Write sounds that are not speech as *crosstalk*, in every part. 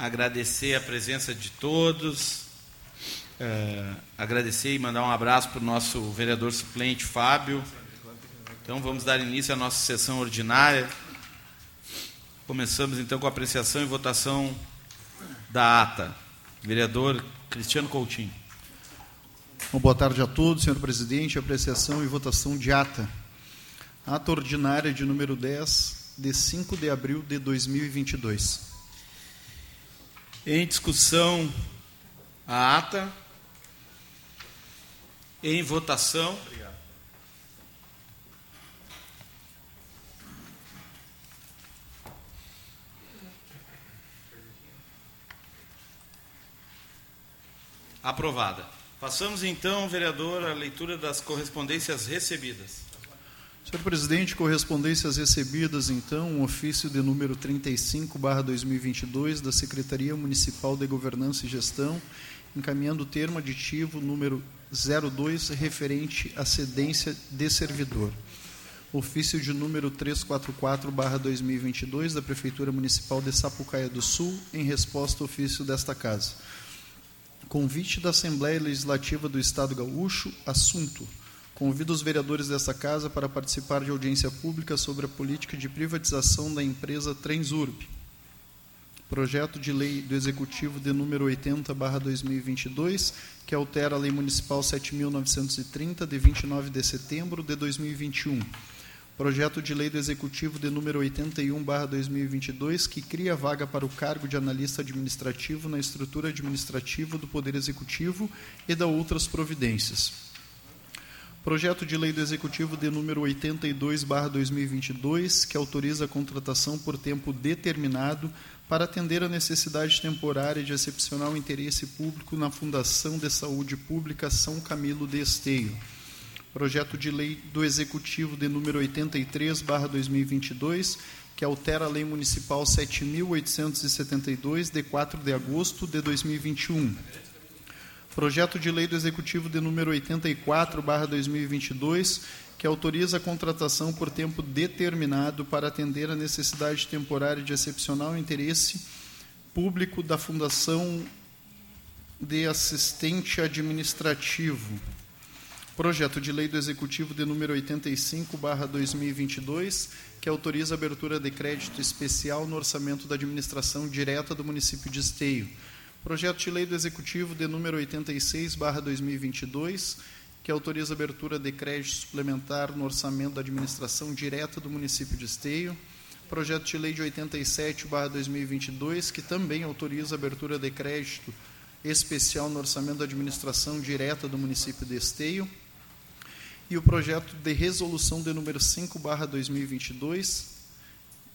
agradecer a presença de todos, uh, agradecer e mandar um abraço para o nosso vereador suplente, Fábio. Então, vamos dar início à nossa sessão ordinária. Começamos então com a apreciação e votação da ata. Vereador Cristiano Coutinho. Bom, boa tarde a todos, senhor presidente. Apreciação e votação de ata. Ata ordinária de número 10, de 5 de abril de 2022. Em discussão, a ata. Em votação. Obrigado. Aprovada. Passamos então, vereador, à leitura das correspondências recebidas. Senhor presidente, correspondências recebidas, então, um ofício de número 35/2022 da Secretaria Municipal de Governança e Gestão, encaminhando o termo aditivo número 02 referente à cedência de servidor. Ofício de número 344/2022 da Prefeitura Municipal de Sapucaia do Sul, em resposta ao ofício desta casa. Convite da Assembleia Legislativa do Estado Gaúcho, assunto Convido os vereadores desta casa para participar de audiência pública sobre a política de privatização da empresa Transurb. Projeto de lei do Executivo de número 80/2022, que altera a Lei Municipal 7930 de 29 de setembro de 2021. Projeto de lei do Executivo de número 81/2022, que cria vaga para o cargo de analista administrativo na estrutura administrativa do Poder Executivo e da outras providências Projeto de lei do Executivo de número 82/2022, que autoriza a contratação por tempo determinado para atender a necessidade temporária de excepcional interesse público na Fundação de Saúde Pública São Camilo de Esteio. Projeto de lei do Executivo de número 83/2022, que altera a Lei Municipal 7872 de 4 de agosto de 2021 Projeto de lei do Executivo de número 84/2022, que autoriza a contratação por tempo determinado para atender a necessidade temporária de excepcional interesse público da Fundação de Assistente Administrativo. Projeto de lei do Executivo de número 85/2022, que autoriza a abertura de crédito especial no orçamento da administração direta do município de Esteio Projeto de lei do Executivo de número 86/2022, que autoriza a abertura de crédito suplementar no orçamento da administração direta do município de Esteio. Projeto de lei de 87/2022, que também autoriza a abertura de crédito especial no orçamento da administração direta do município de Esteio. E o projeto de resolução de número 5/2022,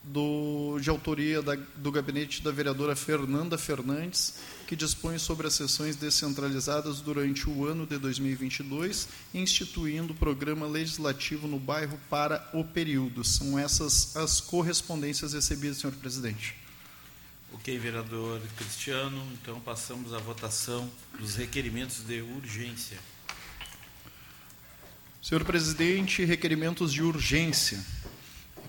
do, de autoria da, do gabinete da vereadora Fernanda Fernandes, que dispõe sobre as sessões descentralizadas durante o ano de 2022, instituindo o programa legislativo no bairro para o período. São essas as correspondências recebidas, senhor presidente. Ok, vereador Cristiano. Então passamos à votação dos requerimentos de urgência. Senhor presidente, requerimentos de urgência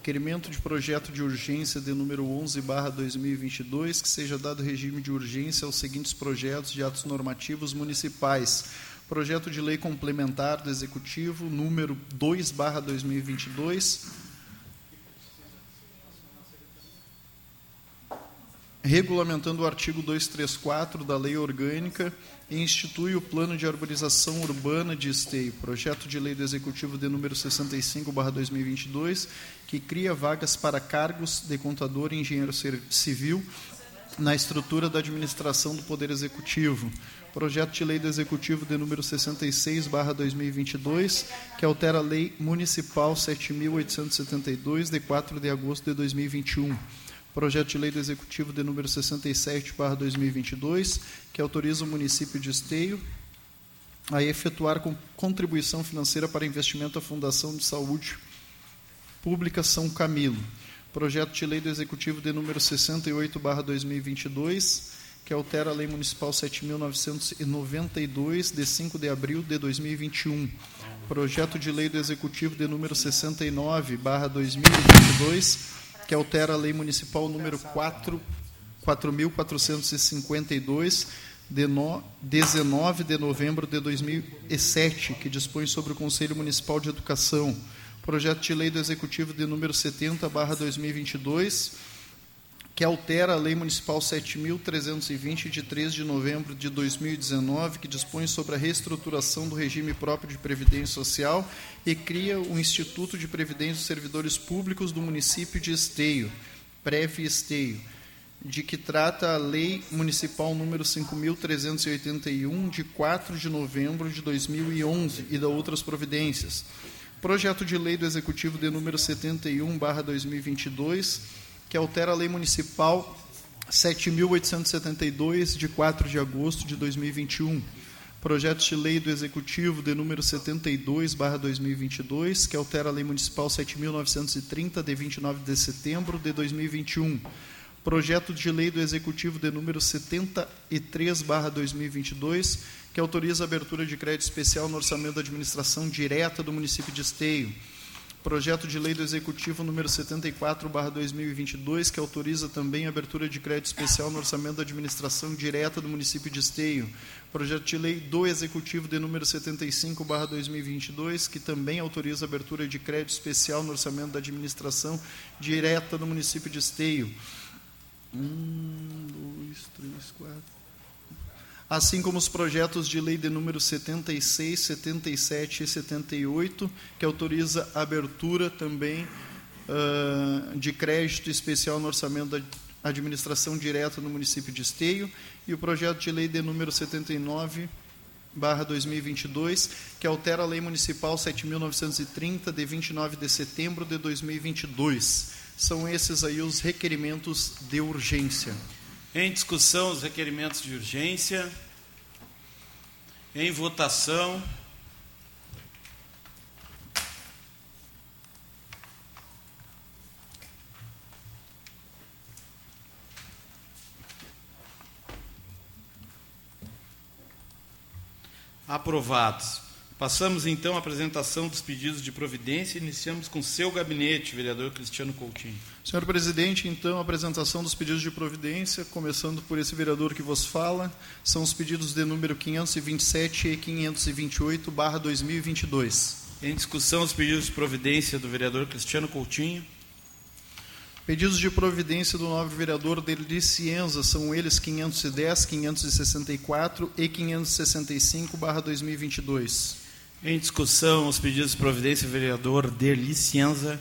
requerimento de projeto de urgência de número 11/2022 que seja dado regime de urgência aos seguintes projetos de atos normativos municipais. Projeto de lei complementar do executivo número 2/2022 regulamentando o artigo 234 da Lei Orgânica institui o Plano de Arborização Urbana de Esteio, projeto de lei do Executivo de número 65/2022, que cria vagas para cargos de contador e engenheiro civil na estrutura da administração do Poder Executivo. Projeto de lei do Executivo de número 66/2022, que altera a Lei Municipal 7872 de 4 de agosto de 2021 projeto de lei do Executivo de número 67/2022, que autoriza o município de Esteio a efetuar contribuição financeira para investimento à Fundação de Saúde Pública São Camilo. Projeto de lei do Executivo de número 68/2022, que altera a Lei Municipal 7992 de 5 de abril de 2021. Projeto de lei do Executivo de número 69/2022 que altera a Lei Municipal número 4, 4.452, de no, 19 de novembro de 2007, que dispõe sobre o Conselho Municipal de Educação. Projeto de lei do Executivo de número 70, barra 2022, que altera a Lei Municipal 7.320, de 3 de novembro de 2019, que dispõe sobre a reestruturação do regime próprio de Previdência Social e cria o Instituto de Previdência dos Servidores Públicos do município de Esteio, Preve Esteio, de que trata a Lei Municipal número 5.381, de 4 de novembro de 2011, e da outras providências. Projeto de Lei do Executivo de número 71, barra 2022, que altera a Lei Municipal 7.872, de 4 de agosto de 2021. Projeto de Lei do Executivo de número 72, barra 2022, que altera a Lei Municipal 7.930, de 29 de setembro de 2021. Projeto de Lei do Executivo de número 73, barra 2022, que autoriza a abertura de crédito especial no orçamento da administração direta do município de Esteio Projeto de Lei do Executivo número 74/2022, que autoriza também a abertura de crédito especial no orçamento da administração direta do município de Esteio. Projeto de Lei do Executivo de número 75/2022, que também autoriza a abertura de crédito especial no orçamento da administração direta do município de Esteio. Um, dois, três, quatro assim como os projetos de lei de número 76, 77 e 78, que autoriza a abertura também uh, de crédito especial no orçamento da administração direta no município de Esteio, e o projeto de lei de número 79, barra 2022, que altera a Lei Municipal 7.930, de 29 de setembro de 2022. São esses aí os requerimentos de urgência. Em discussão, os requerimentos de urgência. Em votação. Aprovados. Passamos então à apresentação dos pedidos de providência. Iniciamos com seu gabinete, vereador Cristiano Coutinho. Senhor presidente, então, a apresentação dos pedidos de providência, começando por esse vereador que vos fala, são os pedidos de número 527 e 528, barra 2022. Em discussão, os pedidos de providência do vereador Cristiano Coutinho. Pedidos de providência do novo vereador Derli Cienza são eles 510, 564 e 565, barra 2022. Em discussão, os pedidos de providência, vereador Derli Cienza.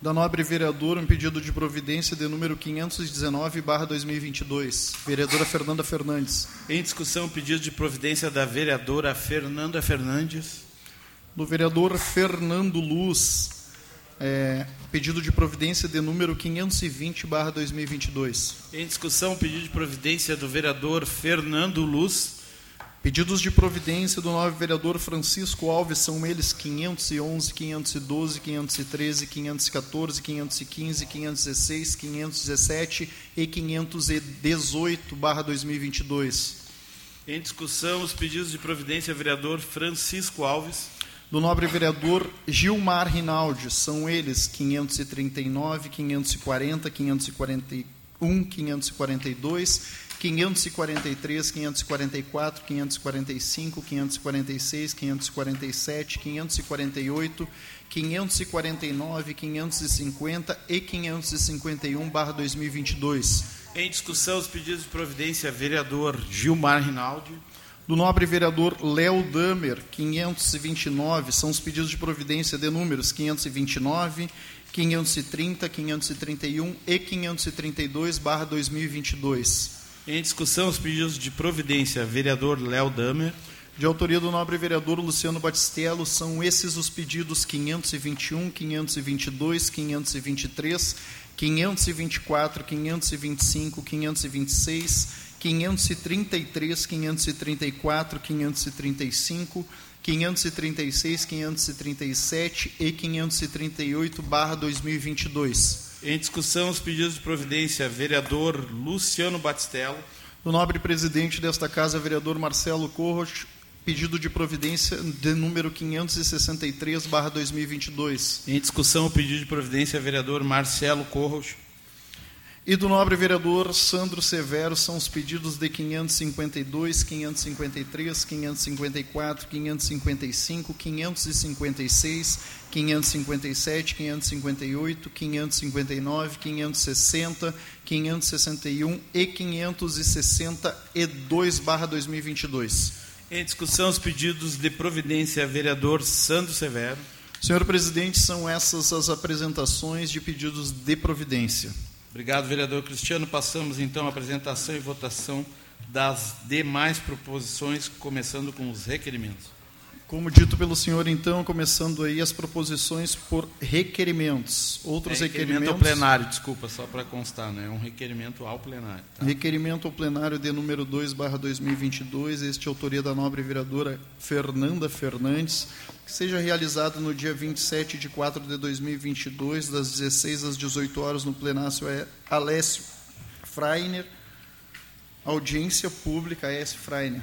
Da nobre vereadora, um pedido de providência de número 519, barra 2022. Vereadora Fernanda Fernandes. Em discussão, pedido de providência da vereadora Fernanda Fernandes. Do vereador Fernando Luz, é, pedido de providência de número 520, barra 2022. Em discussão, pedido de providência do vereador Fernando Luz. Pedidos de providência do novo vereador Francisco Alves são eles 511, 512, 513, 514, 515, 516, 517 e 518 barra 2022. Em discussão, os pedidos de providência vereador Francisco Alves. Do nobre vereador Gilmar Rinaldi, são eles 539, 540, 541, 542 543, 544, 545, 546, 547, 548, 549, 550 e 551 barra 2022. Em discussão os pedidos de providência vereador Gilmar Rinaldi. Do nobre vereador Léo Damer, 529, são os pedidos de providência de números 529, 530, 531 e 532 barra 2022. Em discussão, os pedidos de providência, vereador Léo Damer. De autoria do nobre vereador Luciano Batistello, são esses os pedidos 521, 522, 523, 524, 525, 526, 533, 534, 535, 536, 537 e 538, barra 2022. Em discussão, os pedidos de providência, vereador Luciano Batistello. Do nobre presidente desta casa, vereador Marcelo Corros, pedido de providência de número 563, barra 2022. Em discussão, o pedido de providência, vereador Marcelo Corros. E do nobre vereador Sandro Severo são os pedidos de 552, 553, 554, 555, 556, 557, 558, 559, 560, 561 e 562 barra 2022. Em discussão os pedidos de providência vereador Sandro Severo. Senhor presidente, são essas as apresentações de pedidos de providência. Obrigado, vereador Cristiano. Passamos então à apresentação e votação das demais proposições, começando com os requerimentos. Como dito pelo senhor, então, começando aí as proposições por requerimentos. Outros é requerimento requerimentos. ao plenário, desculpa, só para constar, né? É um requerimento ao plenário. Tá? Requerimento ao plenário de número 2, barra 2022, este é autoria da nobre vereadora Fernanda Fernandes, que seja realizado no dia 27 de 4 de 2022, das 16 às 18 horas, no plenário é Alessio Freiner, audiência pública, A.S. Freiner,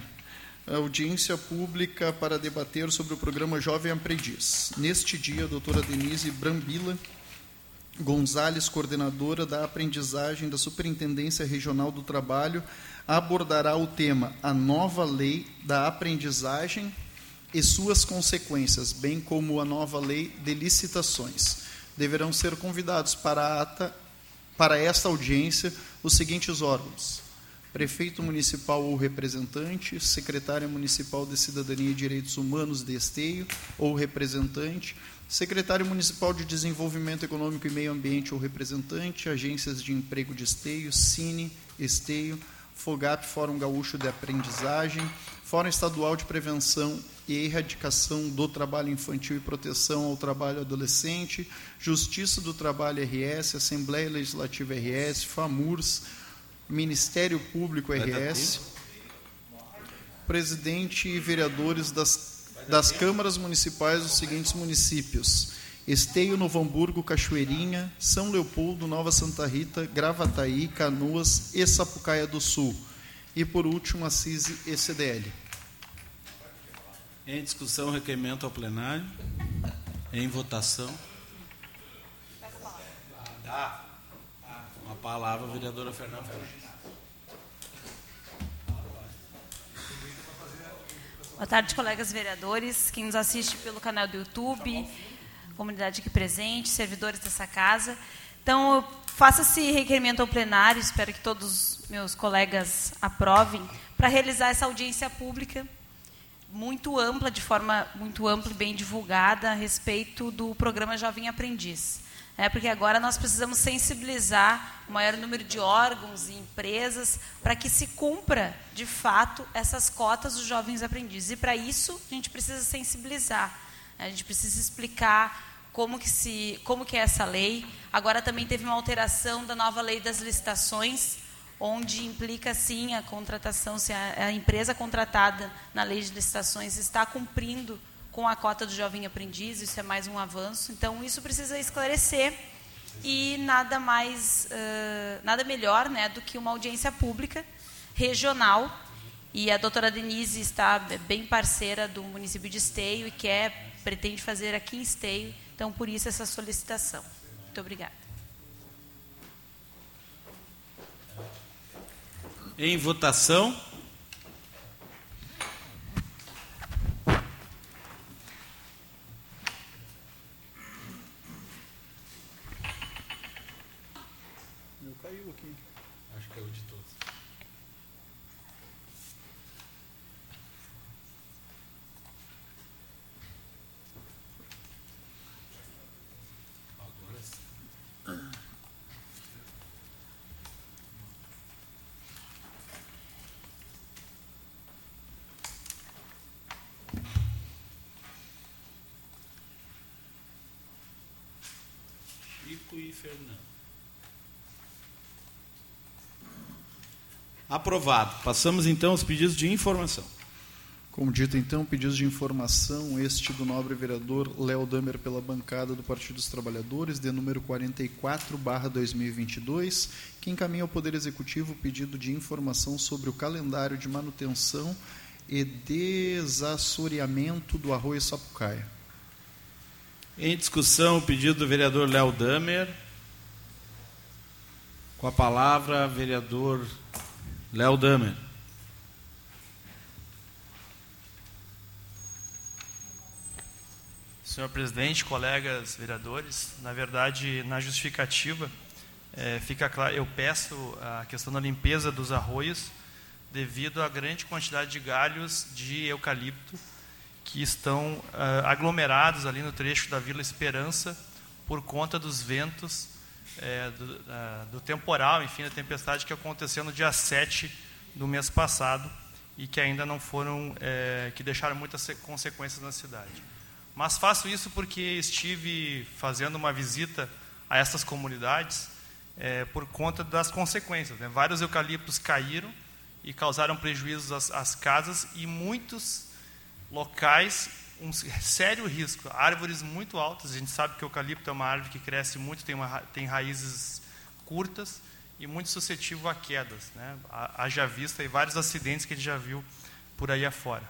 audiência pública para debater sobre o programa Jovem Aprendiz. Neste dia, a doutora Denise Brambila Gonzalez, coordenadora da aprendizagem da Superintendência Regional do Trabalho, abordará o tema A Nova Lei da Aprendizagem e suas consequências, bem como a nova lei de licitações. Deverão ser convidados para, a ata, para esta audiência os seguintes órgãos: prefeito municipal ou representante, secretária municipal de Cidadania e Direitos Humanos de Esteio ou representante, secretário municipal de Desenvolvimento Econômico e Meio Ambiente ou representante, agências de emprego de Esteio, Cine, Esteio, FOGAP, Fórum Gaúcho de Aprendizagem, Fórum Estadual de Prevenção e Erradicação do Trabalho Infantil e Proteção ao Trabalho Adolescente, Justiça do Trabalho RS, Assembleia Legislativa RS, FAMURS, Ministério Público RS, presidente e vereadores das, das câmaras municipais dos seguintes municípios: Esteio, Novo Hamburgo, Cachoeirinha, São Leopoldo, Nova Santa Rita, Gravataí, Canoas e Sapucaia do Sul. E por último, Assise e CDL. Em discussão, requerimento ao plenário. Em votação. Dá. Uma palavra, vereadora Fernanda Fernandes. Boa tarde, colegas vereadores, quem nos assiste pelo canal do YouTube, comunidade aqui presente, servidores dessa casa. Então, eu faço esse requerimento ao plenário, espero que todos meus colegas aprovem, para realizar essa audiência pública muito ampla, de forma muito ampla e bem divulgada, a respeito do programa Jovem Aprendiz. É, porque agora nós precisamos sensibilizar o maior número de órgãos e empresas para que se cumpra, de fato, essas cotas dos jovens aprendizes. E para isso, a gente precisa sensibilizar, a gente precisa explicar como que, se, como que é essa lei. Agora também teve uma alteração da nova lei das licitações, onde implica, sim, a contratação, se a, a empresa contratada na lei de licitações está cumprindo com a cota do jovem aprendiz, isso é mais um avanço. Então, isso precisa esclarecer e nada mais, uh, nada melhor né, do que uma audiência pública regional. E a doutora Denise está bem parceira do município de Esteio e quer, pretende fazer aqui em Esteio. Então, por isso, essa solicitação. Muito obrigada. Em votação. Meu caiu aqui. Acho que é o de todos. Agora sim. Chico e Fernando. Aprovado. Passamos então aos pedidos de informação. Como dito, então, pedidos de informação, este do nobre vereador Léo Damer pela bancada do Partido dos Trabalhadores, de número 44, barra 2022, que encaminha ao Poder Executivo o pedido de informação sobre o calendário de manutenção e desassoreamento do arroio Sapucaia. Em discussão, o pedido do vereador Léo Damer. Com a palavra, vereador Léo Damer. Senhor presidente, colegas vereadores, na verdade, na justificativa, é, fica claro, eu peço a questão da limpeza dos arroios devido à grande quantidade de galhos de eucalipto que estão uh, aglomerados ali no trecho da Vila Esperança por conta dos ventos é, do, do, temporal, enfim, da tempestade que aconteceu no dia 7 do mês passado e que ainda não foram, é, que deixaram muitas consequências na cidade. Mas faço isso porque estive fazendo uma visita a essas comunidades é, por conta das consequências. Né? Vários eucaliptos caíram e causaram prejuízos às, às casas e muitos locais um sério risco. Árvores muito altas, a gente sabe que o eucalipto é uma árvore que cresce muito, tem, uma, tem raízes curtas e muito suscetível a quedas. Né? Haja vista e vários acidentes que a gente já viu por aí afora.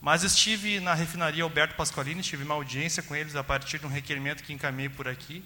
Mas estive na refinaria Alberto Pasqualini, tive uma audiência com eles a partir de um requerimento que encaminhei por aqui.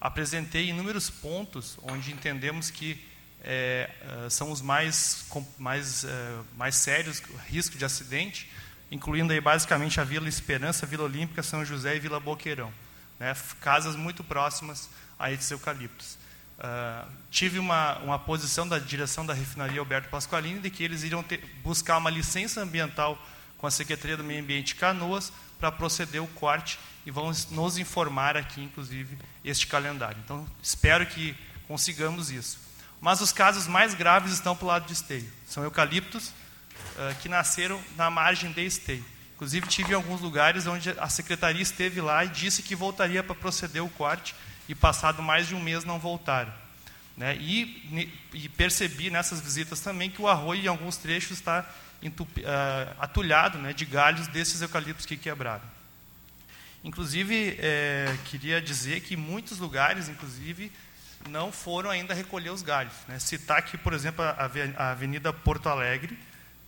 Apresentei inúmeros pontos onde entendemos que é, são os mais, mais, é, mais sérios risco de acidente, incluindo aí basicamente a Vila Esperança, Vila Olímpica, São José e Vila Boqueirão. Né, casas muito próximas a esses eucaliptos. Uh, tive uma, uma posição da direção da refinaria Alberto Pasqualini de que eles iriam ter, buscar uma licença ambiental com a Secretaria do Meio Ambiente Canoas para proceder o corte e vão nos informar aqui, inclusive, este calendário. Então, espero que consigamos isso. Mas os casos mais graves estão para o lado de esteio. São eucaliptos uh, que nasceram na margem de esteio. Inclusive, tive em alguns lugares onde a secretaria esteve lá e disse que voltaria para proceder o corte, e passado mais de um mês não voltaram. Né? E, e, percebi nessas visitas também que o arroio, em alguns trechos, está entupi, uh, atulhado né, de galhos desses eucaliptos que quebraram. Inclusive, é, queria dizer que muitos lugares, inclusive, não foram ainda recolher os galhos. Né? Citar aqui, por exemplo, a Avenida Porto Alegre,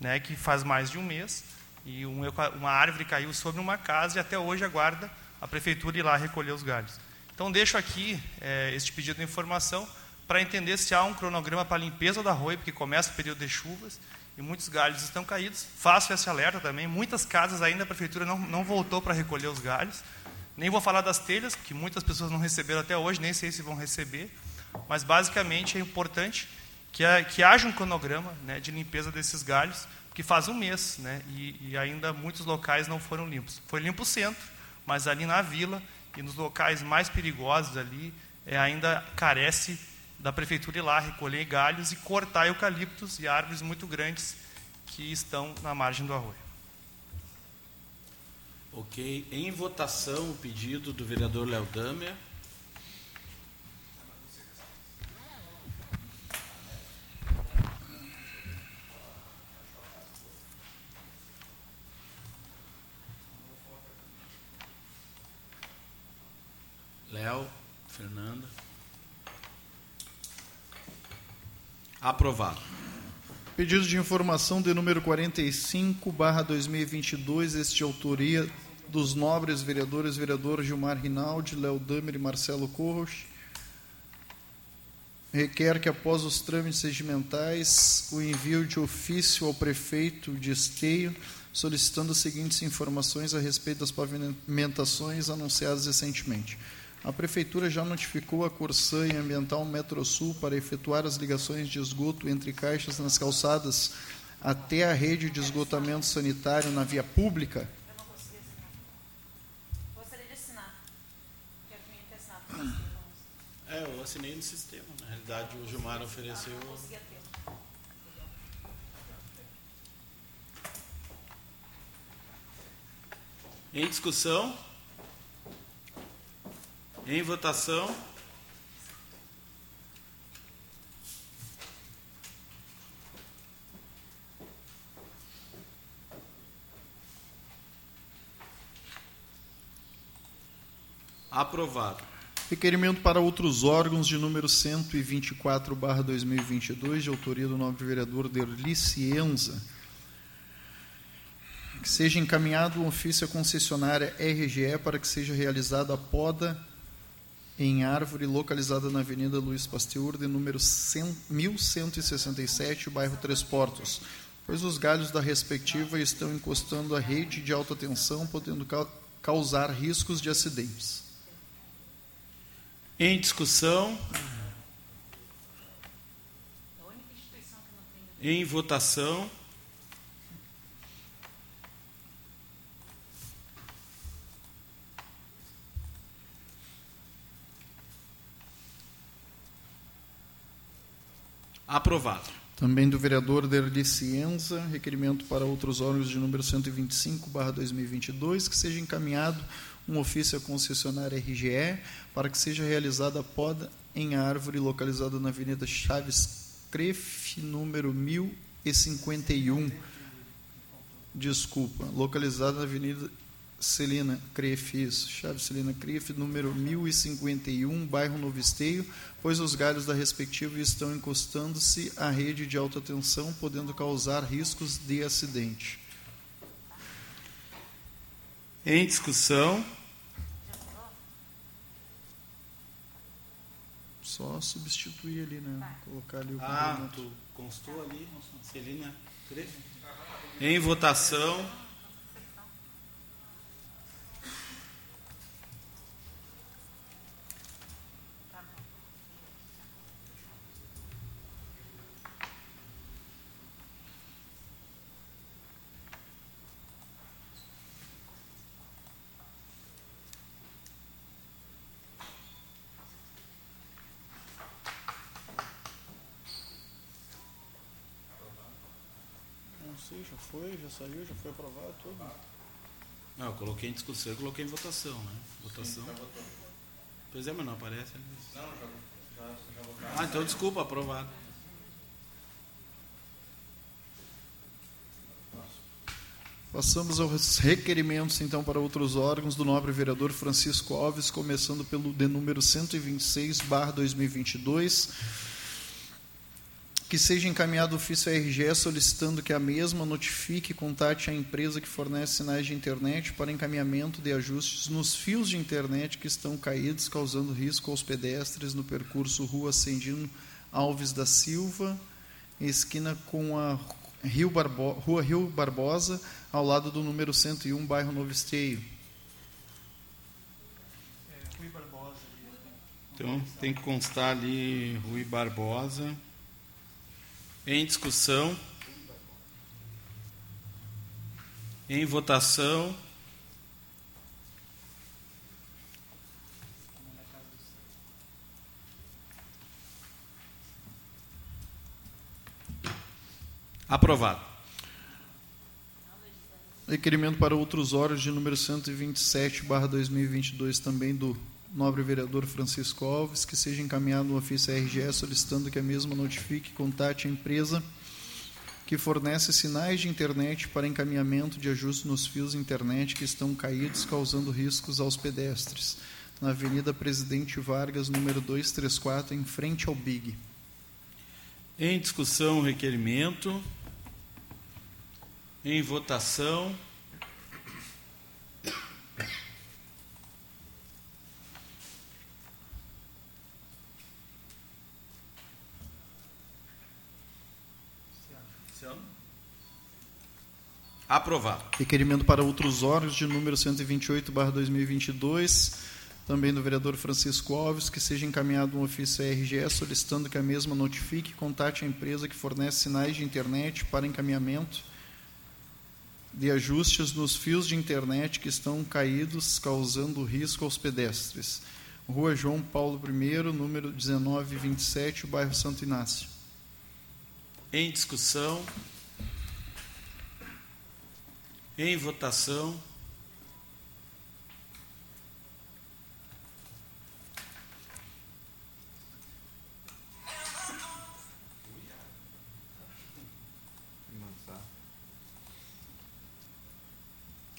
né, que faz mais de um mês, e um, uma árvore caiu sobre uma casa e até hoje aguarda a prefeitura ir lá recolher os galhos. Então, deixo aqui é, este pedido de informação para entender se há um cronograma para a limpeza da arroio, porque começa o período de chuvas e muitos galhos estão caídos. Faço esse alerta também. Muitas casas ainda a prefeitura não, não voltou para recolher os galhos. Nem vou falar das telhas, que muitas pessoas não receberam até hoje, nem sei se vão receber. Mas, basicamente, é importante que, que haja um cronograma né, de limpeza desses galhos, que faz um mês, né, e, e ainda muitos locais não foram limpos. Foi limpo o centro, mas ali na vila e nos locais mais perigosos ali, é, ainda carece da prefeitura ir lá recolher galhos e cortar eucaliptos e árvores muito grandes que estão na margem do arroio. Ok. Em votação, o pedido do vereador Léo Damer. Léo, Fernanda. Aprovado. Pedido de informação de número 45, barra 2022, este autoria dos nobres vereadores, vereador Gilmar Rinaldi, Léo Damer e Marcelo Corros. Requer que, após os trâmites regimentais, o envio de ofício ao prefeito de Esteio, solicitando as seguintes informações a respeito das pavimentações anunciadas recentemente. A Prefeitura já notificou a Corsã e Ambiental Metrosul para efetuar as ligações de esgoto entre caixas nas calçadas até a rede de esgotamento sanitário na via pública? É, eu assinei no sistema. Na realidade, o Gilmar ofereceu. Em discussão? Em votação. Aprovado. Requerimento para outros órgãos de número 124, barra 2022, de autoria do nobre vereador Derli Cienza. Que seja encaminhado um ofício à concessionária RGE para que seja realizada a poda em árvore localizada na Avenida Luiz Pasteur, de número 100, 1167, bairro Três Portos, pois os galhos da respectiva estão encostando a rede de alta tensão, podendo ca causar riscos de acidentes. Em discussão. Em votação. Aprovado. Também do vereador Derli Cienza, requerimento para outros órgãos de número 125, 2022, que seja encaminhado um ofício à concessionária RGE para que seja realizada a poda em árvore localizada na Avenida Chaves Cref, número 1051. Desculpa, localizada na Avenida Celina Cref, isso, Chaves Celina Cref, número 1051, bairro Novo Esteio, pois os galhos da respectiva estão encostando-se à rede de alta tensão, podendo causar riscos de acidente. Em discussão. Só substituir ali, né? Colocar ali o Ah, tu constou ali, Celina Cref? Em votação. sei, já foi, já saiu, já foi aprovado tudo. Não, eu coloquei em discussão, eu coloquei em votação, né? Votação. Sim, pois é, mas não aparece ali. Não, já, já, já Ah, então desculpa, aprovado. Passamos aos requerimentos, então, para outros órgãos do nobre vereador Francisco Alves, começando pelo de número 126, barra 2022 que seja encaminhado ofício à RGE solicitando que a mesma notifique e contate a empresa que fornece sinais de internet para encaminhamento de ajustes nos fios de internet que estão caídos, causando risco aos pedestres no percurso Rua Ascendino Alves da Silva, esquina com a Rio Barbo Rua Rio Barbosa, ao lado do número 101, bairro Novo Esteio. É, então, tem que constar ali Rui Barbosa. Em discussão. Em votação. Aprovado. Requerimento para outros órgãos de número 127, barra 2022, também do nobre vereador Francisco Alves, que seja encaminhado um ofício à RGE solicitando que a mesma notifique e contate a empresa que fornece sinais de internet para encaminhamento de ajuste nos fios internet que estão caídos, causando riscos aos pedestres, na Avenida Presidente Vargas, número 234, em frente ao BIG. Em discussão requerimento. Em votação. Aprovado. Requerimento para outros órgãos de número 128, barra 2022, também do vereador Francisco Alves, que seja encaminhado um ofício à RGE solicitando que a mesma notifique e contate a empresa que fornece sinais de internet para encaminhamento de ajustes nos fios de internet que estão caídos, causando risco aos pedestres. Rua João Paulo I, número 1927, bairro Santo Inácio. Em discussão. Em votação.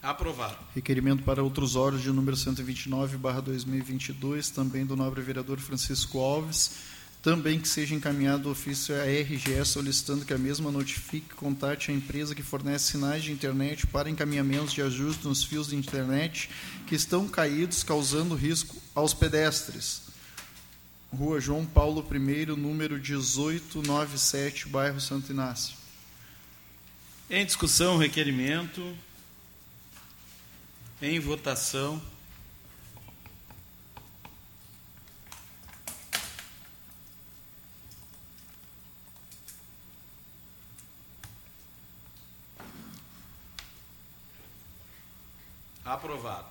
Aprovado. Requerimento para outros órgãos de número 129, barra 2022, também do nobre vereador Francisco Alves, também que seja encaminhado o ofício à RGE solicitando que a mesma notifique contate a empresa que fornece sinais de internet para encaminhamentos de ajuste nos fios de internet que estão caídos, causando risco aos pedestres. Rua João Paulo I, número 1897, bairro Santo Inácio. Em discussão, requerimento. Em votação. Aprovado.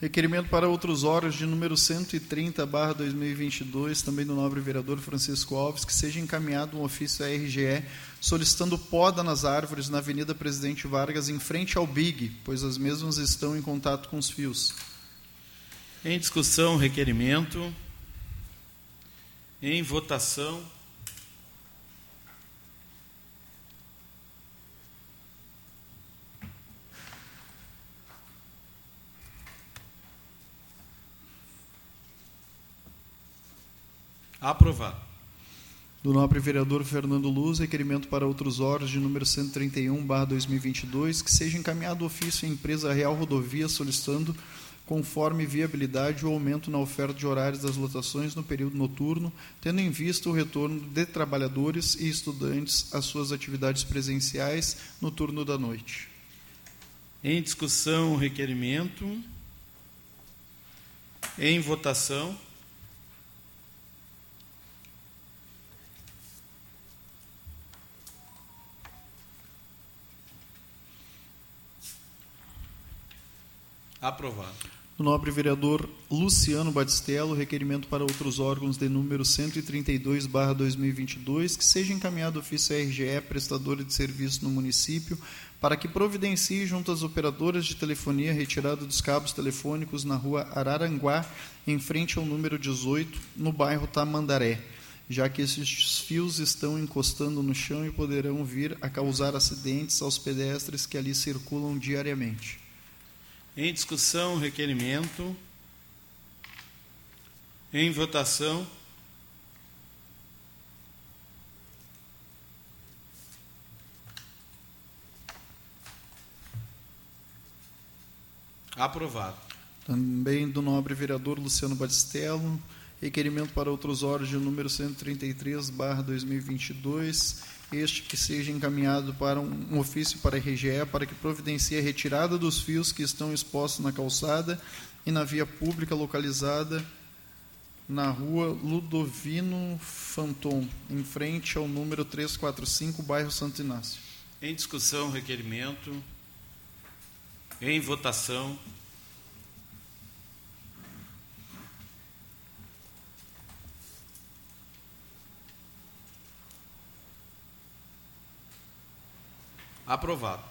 Requerimento para outros órgãos de número 130, barra 2022, também do nobre vereador Francisco Alves, que seja encaminhado um ofício à RGE solicitando poda nas árvores na Avenida Presidente Vargas, em frente ao BIG, pois as mesmas estão em contato com os fios. Em discussão, requerimento. Em votação. Aprovado. Do nobre vereador Fernando Luz, requerimento para outros órgãos de número 131, barra 2022, que seja encaminhado ofício à empresa Real Rodovia solicitando, conforme viabilidade, o aumento na oferta de horários das lotações no período noturno, tendo em vista o retorno de trabalhadores e estudantes às suas atividades presenciais no turno da noite. Em discussão, requerimento. Em votação. Aprovado. Do nobre vereador Luciano Batistello, requerimento para outros órgãos de número 132, barra 2022, que seja encaminhado ofício RGE, prestadora de serviço no município, para que providencie junto às operadoras de telefonia retirada dos cabos telefônicos na rua Araranguá, em frente ao número 18, no bairro Tamandaré, já que esses fios estão encostando no chão e poderão vir a causar acidentes aos pedestres que ali circulam diariamente. Em discussão, requerimento. Em votação. Aprovado. Também do nobre vereador Luciano Batistello, requerimento para outros órgãos de número 133, barra 2022, este que seja encaminhado para um ofício para a RGE para que providencie a retirada dos fios que estão expostos na calçada e na via pública localizada na rua Ludovino Fanton, em frente ao número 345, bairro Santo Inácio. Em discussão, requerimento. Em votação. Aprovado.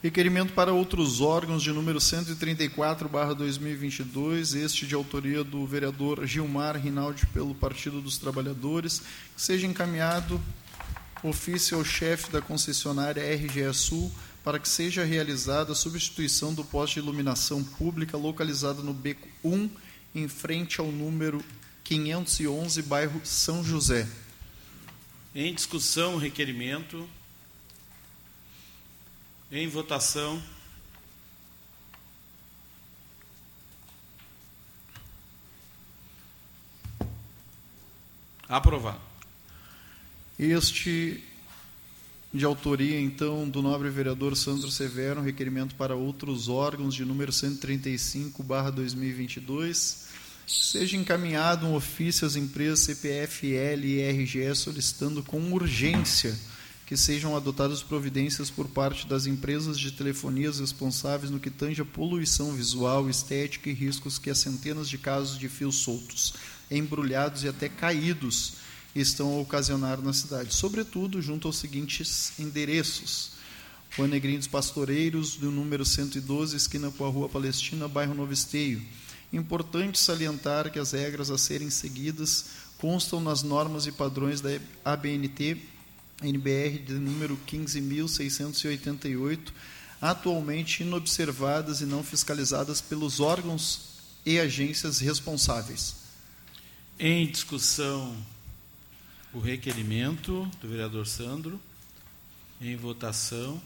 Requerimento para outros órgãos de número 134, barra 2022, este de autoria do vereador Gilmar Rinaldi pelo Partido dos Trabalhadores, que seja encaminhado ofício ao chefe da concessionária RGE Sul para que seja realizada a substituição do poste de iluminação pública localizado no beco 1, em frente ao número 511, bairro São José. Em discussão, requerimento. Em votação. Aprovado. Este de autoria, então, do nobre vereador Sandro Severo, um requerimento para outros órgãos de número 135, barra 2022, seja encaminhado um ofício às empresas CPF, L e RGE solicitando com urgência que sejam adotadas providências por parte das empresas de telefonias responsáveis no que tange a poluição visual, estética e riscos que as centenas de casos de fios soltos, embrulhados e até caídos estão a ocasionar na cidade, sobretudo junto aos seguintes endereços: Rua dos Pastoreiros, do número 112, esquina com a Rua Palestina, bairro Novo Esteio. Importante salientar que as regras a serem seguidas constam nas normas e padrões da ABNT NBR de número 15.688, atualmente inobservadas e não fiscalizadas pelos órgãos e agências responsáveis. Em discussão, o requerimento do vereador Sandro. Em votação.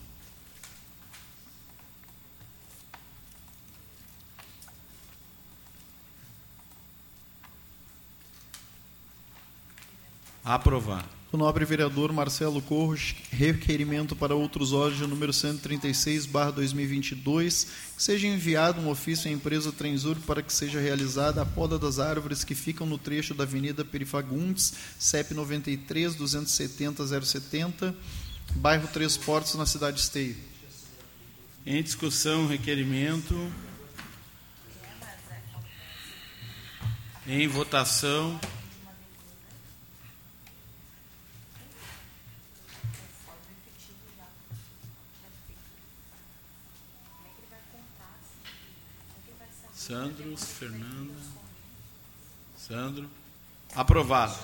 Aprovar. Do nobre vereador Marcelo Corros, requerimento para outros órgãos número 136, barra 2022, que seja enviado um ofício à empresa Trenzur para que seja realizada a poda das árvores que ficam no trecho da Avenida Perifagundes, CEP 93 270 070, bairro Três Portos, na cidade de Esteio. Em discussão, requerimento. Em votação. Sandro, Fernanda. Sandro. Aprovado.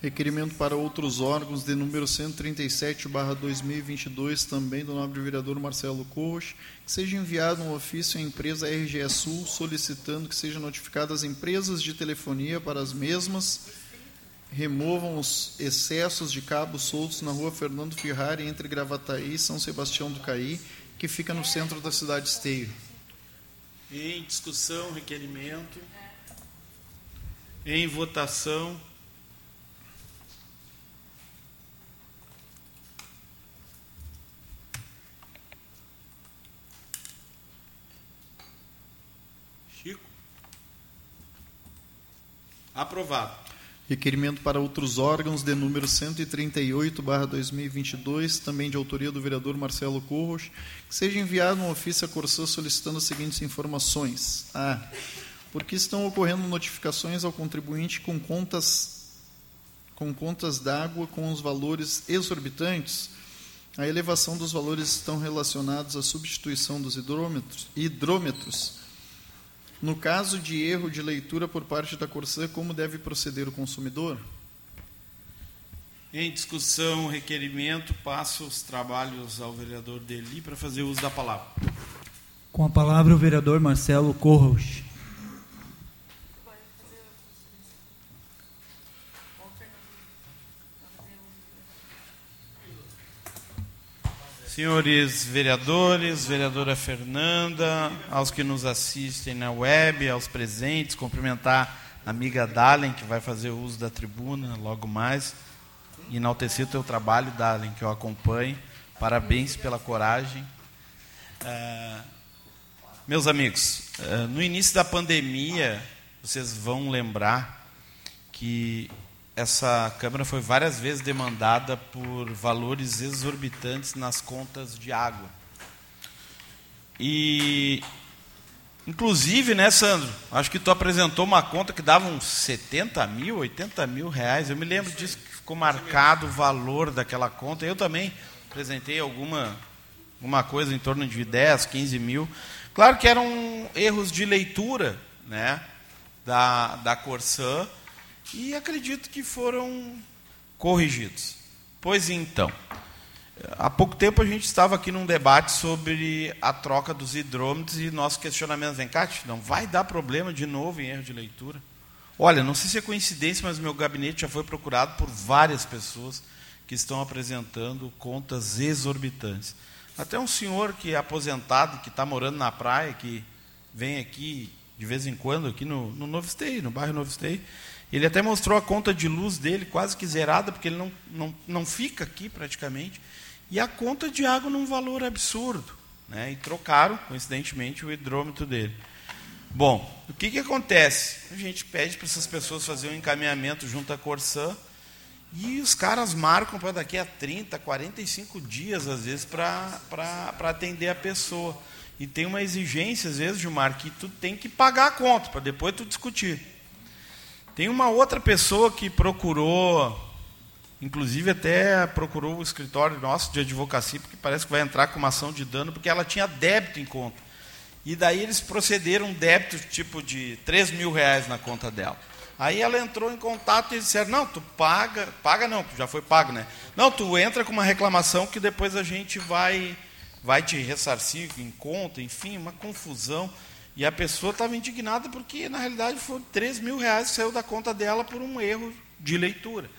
Requerimento para outros órgãos de número 137, barra 2022, também do nobre vereador Marcelo Corros, que seja enviado um ofício à empresa RGE Sul solicitando que sejam notificadas as empresas de telefonia para as mesmas removam os excessos de cabos soltos na rua Fernando Ferrari, entre Gravataí e São Sebastião do Caí, que fica no centro da cidade de Esteio. Em discussão, requerimento. Em votação. Chico. Aprovado. Requerimento para outros órgãos de número 138, barra 2022, também de autoria do vereador Marcelo Corros, que seja enviado um ofício à Corsã solicitando as seguintes informações. A. Porque estão ocorrendo notificações ao contribuinte com contas com contas d'água com os valores exorbitantes, a elevação dos valores estão relacionados à substituição dos hidrômetros, hidrômetros no caso de erro de leitura por parte da Corsã, como deve proceder o consumidor? Em discussão, requerimento, passo os trabalhos ao vereador Deli para fazer uso da palavra. Com a palavra o vereador Marcelo Corros. Senhores vereadores, vereadora Fernanda, aos que nos assistem na web, aos presentes, cumprimentar a amiga Dalen, que vai fazer uso da tribuna logo mais, enaltecer o teu trabalho, Dalen, que eu acompanho. Parabéns pela coragem. Uh, meus amigos, uh, no início da pandemia, vocês vão lembrar que essa Câmara foi várias vezes demandada por valores exorbitantes nas contas de água. E, inclusive, né, Sandro? Acho que tu apresentou uma conta que dava uns 70 mil, 80 mil reais. Eu me lembro disso, que ficou marcado o valor daquela conta. Eu também apresentei alguma, alguma coisa em torno de 10, 15 mil. Claro que eram erros de leitura né, da, da Corsã e acredito que foram corrigidos. Pois então, há pouco tempo a gente estava aqui num debate sobre a troca dos hidrômetros e nosso questionamento vem cá, não vai dar problema de novo em erro de leitura? Olha, não sei se é coincidência, mas meu gabinete já foi procurado por várias pessoas que estão apresentando contas exorbitantes. Até um senhor que é aposentado, que está morando na praia, que vem aqui de vez em quando, aqui no, no Novo Esteio, no bairro Novo Esteio, ele até mostrou a conta de luz dele quase que zerada, porque ele não, não, não fica aqui praticamente. E a conta de água num valor absurdo. Né? E trocaram, coincidentemente, o hidrômetro dele. Bom, o que, que acontece? A gente pede para essas pessoas fazerem um encaminhamento junto à Corsã e os caras marcam para daqui a 30, 45 dias, às vezes, para atender a pessoa. E tem uma exigência, às vezes, Gilmar, que tu tem que pagar a conta, para depois tu discutir. Tem uma outra pessoa que procurou, inclusive até procurou o escritório nosso de advocacia, porque parece que vai entrar com uma ação de dano, porque ela tinha débito em conta. E daí eles procederam um débito tipo de 3 mil reais na conta dela. Aí ela entrou em contato e disseram, não, tu paga, paga não, já foi pago, né? Não, tu entra com uma reclamação que depois a gente vai, vai te ressarcir em conta, enfim, uma confusão. E a pessoa estava indignada porque, na realidade, foram 3 mil reais que saiu da conta dela por um erro de leitura.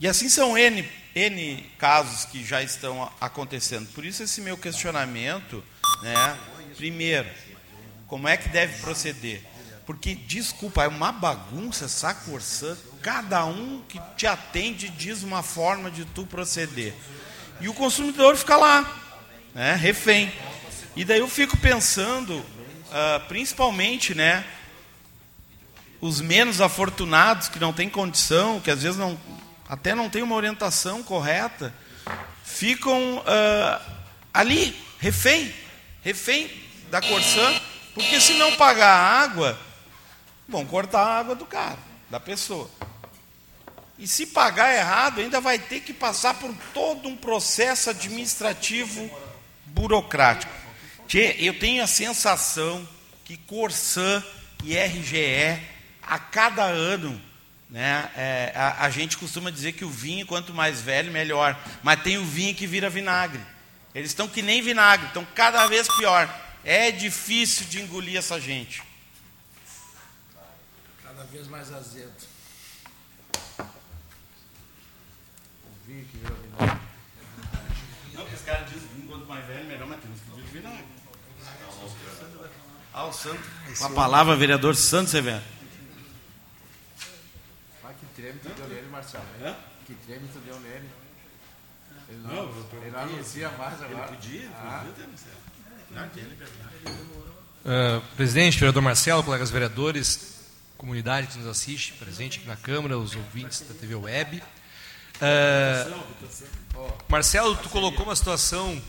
E assim são N, N casos que já estão acontecendo. Por isso, esse meu questionamento, né, primeiro, como é que deve proceder? Porque, desculpa, é uma bagunça essa Corsã Cada um que te atende diz uma forma de tu proceder. E o consumidor fica lá, né, refém. E daí eu fico pensando, uh, principalmente, né, os menos afortunados que não têm condição, que às vezes não, até não tem uma orientação correta, ficam uh, ali, refém, refém da Corsã, porque se não pagar a água, vão cortar a água do cara, da pessoa. E se pagar errado, ainda vai ter que passar por todo um processo administrativo burocrático. Tchê, eu tenho a sensação que Corsã e RGE, a cada ano, né, é, a, a, gente costuma dizer que o vinho, quanto mais velho, melhor. Mas tem o vinho que vira vinagre. Eles estão que nem vinagre, estão cada vez pior. É difícil de engolir essa gente. Cada vez mais azedo. O vinho que vira vinagre. Não, porque os caras dizem vinho quanto mais velho, melhor, mas temos que vir vinagre. Ah, o santo. Com a palavra, vereador Santo Severo. Ah, que treme tu deu nele, Marcelo. Que treme tu deu nele. Ele não, não ele não anuncia mais agora. Ele podia, ele ah. podia ter, Marcelo. Não, tem liberdade. Uh, presidente, vereador Marcelo, colegas vereadores, comunidade que nos assiste, presente aqui na Câmara, os ouvintes da TV Web. Uh, Marcelo, tu colocou uma situação,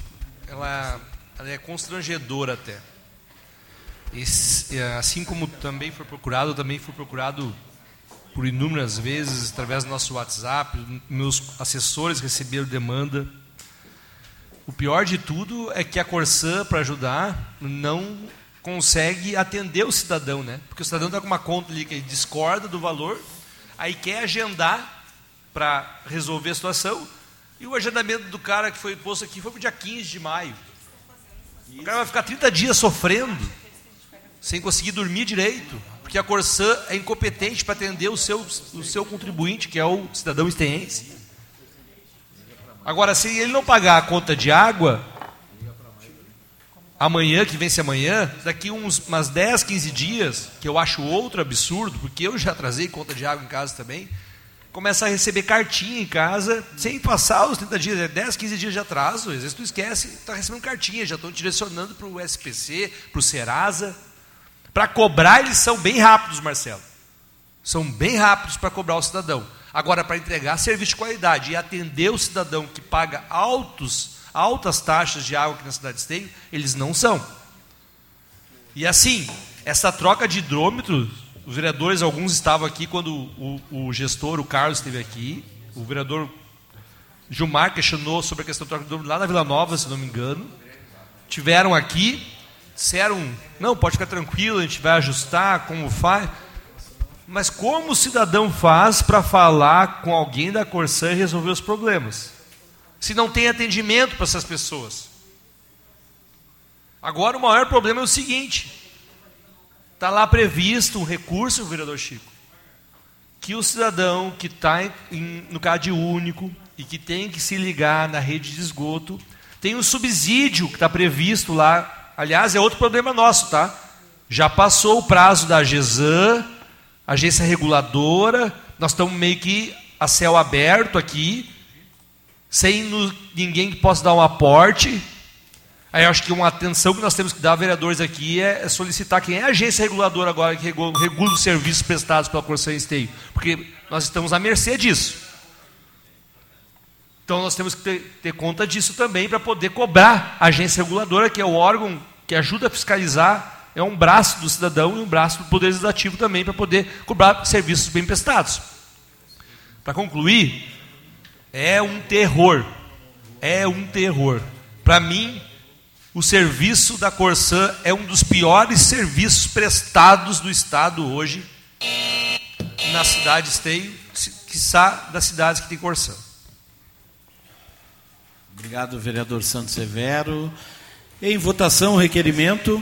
ela, ela é constrangedora até. Esse, assim como também foi procurado, também fui procurado por inúmeras vezes através do nosso WhatsApp, meus assessores receberam demanda. O pior de tudo é que a Corsã, para ajudar, não consegue atender o cidadão, né? Porque o cidadão está com uma conta ali que discorda do valor, aí quer agendar para resolver a situação, e o agendamento do cara que foi posto aqui foi para o dia 15 de maio. O cara vai ficar 30 dias sofrendo sem conseguir dormir direito, porque a Corsã é incompetente para atender o seu, o seu contribuinte, que é o cidadão esteense. Agora, se ele não pagar a conta de água, amanhã, que vence amanhã, daqui uns umas 10, 15 dias, que eu acho outro absurdo, porque eu já trazei conta de água em casa também, começa a receber cartinha em casa, sem passar os 30 dias, é 10, 15 dias de atraso, às vezes tu esquece, está recebendo cartinha, já estão direcionando para o SPC, para o Serasa. Para cobrar, eles são bem rápidos, Marcelo. São bem rápidos para cobrar o cidadão. Agora, para entregar serviço de qualidade e atender o cidadão que paga altos, altas taxas de água que na cidade tem, eles não são. E assim, essa troca de hidrômetros, os vereadores, alguns estavam aqui quando o, o gestor, o Carlos, esteve aqui. O vereador Gilmar questionou sobre a questão da troca de hidrômetro lá na Vila Nova, se não me engano. Tiveram aqui, disseram, não, pode ficar tranquilo, a gente vai ajustar, como faz. Mas como o cidadão faz para falar com alguém da Corsã e resolver os problemas? Se não tem atendimento para essas pessoas. Agora o maior problema é o seguinte: está lá previsto um recurso, vereador Chico, que o cidadão que está no CAD único e que tem que se ligar na rede de esgoto, tem um subsídio que está previsto lá Aliás, é outro problema nosso, tá? Já passou o prazo da GESAN, agência reguladora, nós estamos meio que a céu aberto aqui, sem no, ninguém que possa dar um aporte. Aí acho que uma atenção que nós temos que dar, vereadores, aqui é, é solicitar quem é a agência reguladora agora que regula, regula os serviços prestados pela Corsair Esteio, porque nós estamos à mercê disso. Então nós temos que ter, ter conta disso também para poder cobrar a agência reguladora, que é o órgão que ajuda a fiscalizar, é um braço do cidadão e um braço do Poder Legislativo também para poder cobrar serviços bem prestados. Para concluir, é um terror. É um terror. Para mim, o serviço da Corsã é um dos piores serviços prestados do Estado hoje na cidade esteio, quiçá das cidades que tem Corsã. Obrigado, vereador Santos Severo. Em votação, o requerimento.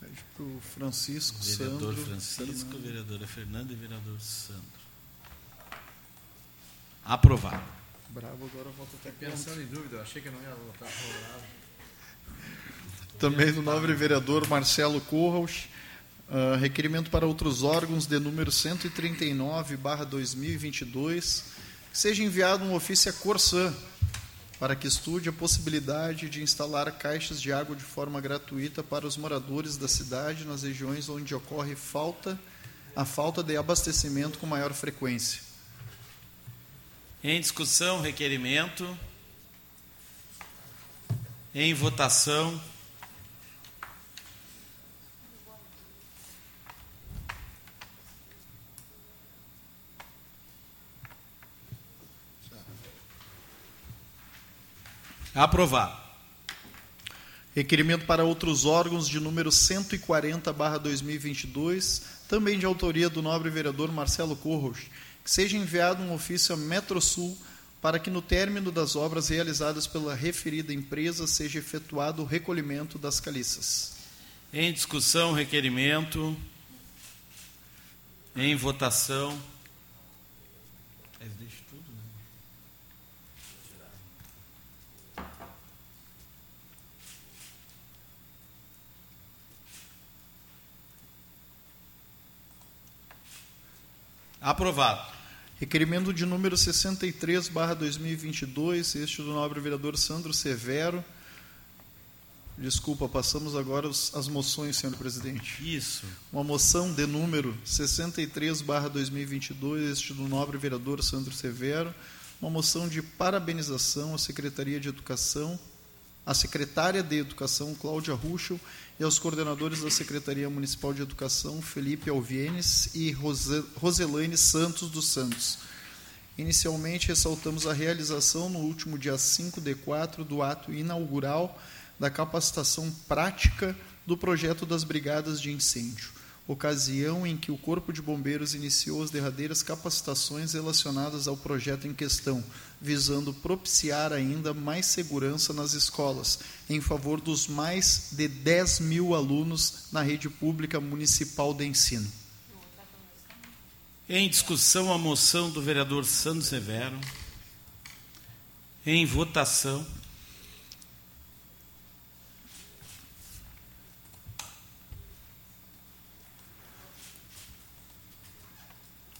Pede para o Francisco, Vereador Sandro, Francisco, Fernando. vereadora Fernanda e vereador Sandro. Aprovado. Bravo, agora volta até Pensando em dúvida, eu achei que eu não ia votar favorável. Também do nobre vereador Marcelo Corros, ah, requerimento para outros órgãos de número 139, barra 2022, que seja enviado um ofício à Corsã para que estude a possibilidade de instalar caixas de água de forma gratuita para os moradores da cidade nas regiões onde ocorre falta, a falta de abastecimento com maior frequência. Em discussão, requerimento. Em votação. Aprovado. Requerimento para outros órgãos de número 140/2022, também de autoria do nobre vereador Marcelo Corros, que seja enviado um ofício à Metrosul para que no término das obras realizadas pela referida empresa seja efetuado o recolhimento das caliças. Em discussão, requerimento. Em votação. É, deixa tudo, né? Aprovado. Requerimento de número 63, barra 2022, este do nobre vereador Sandro Severo. Desculpa, passamos agora os- as moções, senhor presidente. Isso. Uma moção de número 63, barra 2022, este do nobre vereador Sandro Severo. Uma moção de parabenização à Secretaria de Educação, à secretária de Educação, Cláudia Ruschel, e aos coordenadores da Secretaria Municipal de Educação, Felipe Alvienes e Rose- Roselaine Santos dos Santos. Inicialmente, ressaltamos a realização no último dia 5 de 4 do ato inaugural da capacitação prática do projeto das Brigadas de Incêndio, ocasião em que o Corpo de Bombeiros iniciou as derradeiras capacitações relacionadas ao projeto em questão, visando propiciar ainda mais segurança nas escolas, em favor dos mais de 10 mil alunos na rede pública municipal de ensino. Em discussão, a moção do vereador Sandro Severo. Em votação.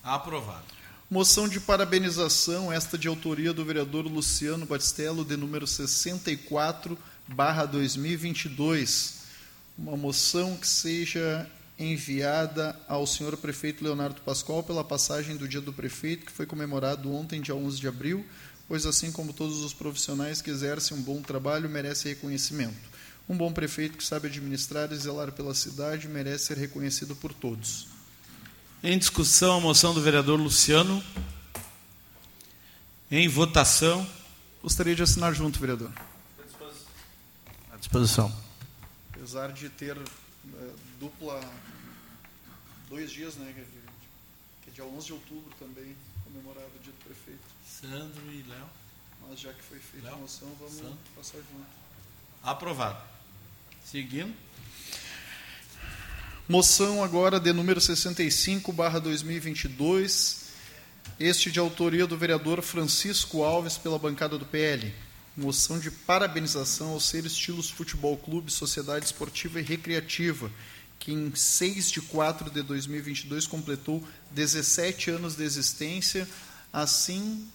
Aprovado. Moção de parabenização, esta de autoria do vereador Luciano Batistello, de número 64, barra 2022. Uma moção que seja enviada ao senhor prefeito Leonardo Pascoal pela passagem do dia do prefeito, que foi comemorado ontem, dia 11 de abril, pois assim como todos os profissionais que exercem um bom trabalho, merece reconhecimento. Um bom prefeito que sabe administrar e zelar pela cidade merece ser reconhecido por todos. Em discussão, a moção do vereador Luciano. Em votação. Gostaria de assinar junto, vereador. À disposição. Apesar de ter eh, dupla. dois dias, né? Que é, dia- que é dia 11 de outubro também, comemorado o dia do prefeito. Sandro e Léo. Mas já que foi feita a Léo? moção, vamos Sandro? passar junto. Aprovado. Seguindo. Moção agora de número 65, barra 2022. Este de autoria do vereador Francisco Alves, pela bancada do PL. Moção de parabenização ao Ser Estilos Futebol Clube, Sociedade Esportiva e Recreativa, que em 6 de 4 de 2022 completou 17 anos de existência. Assim,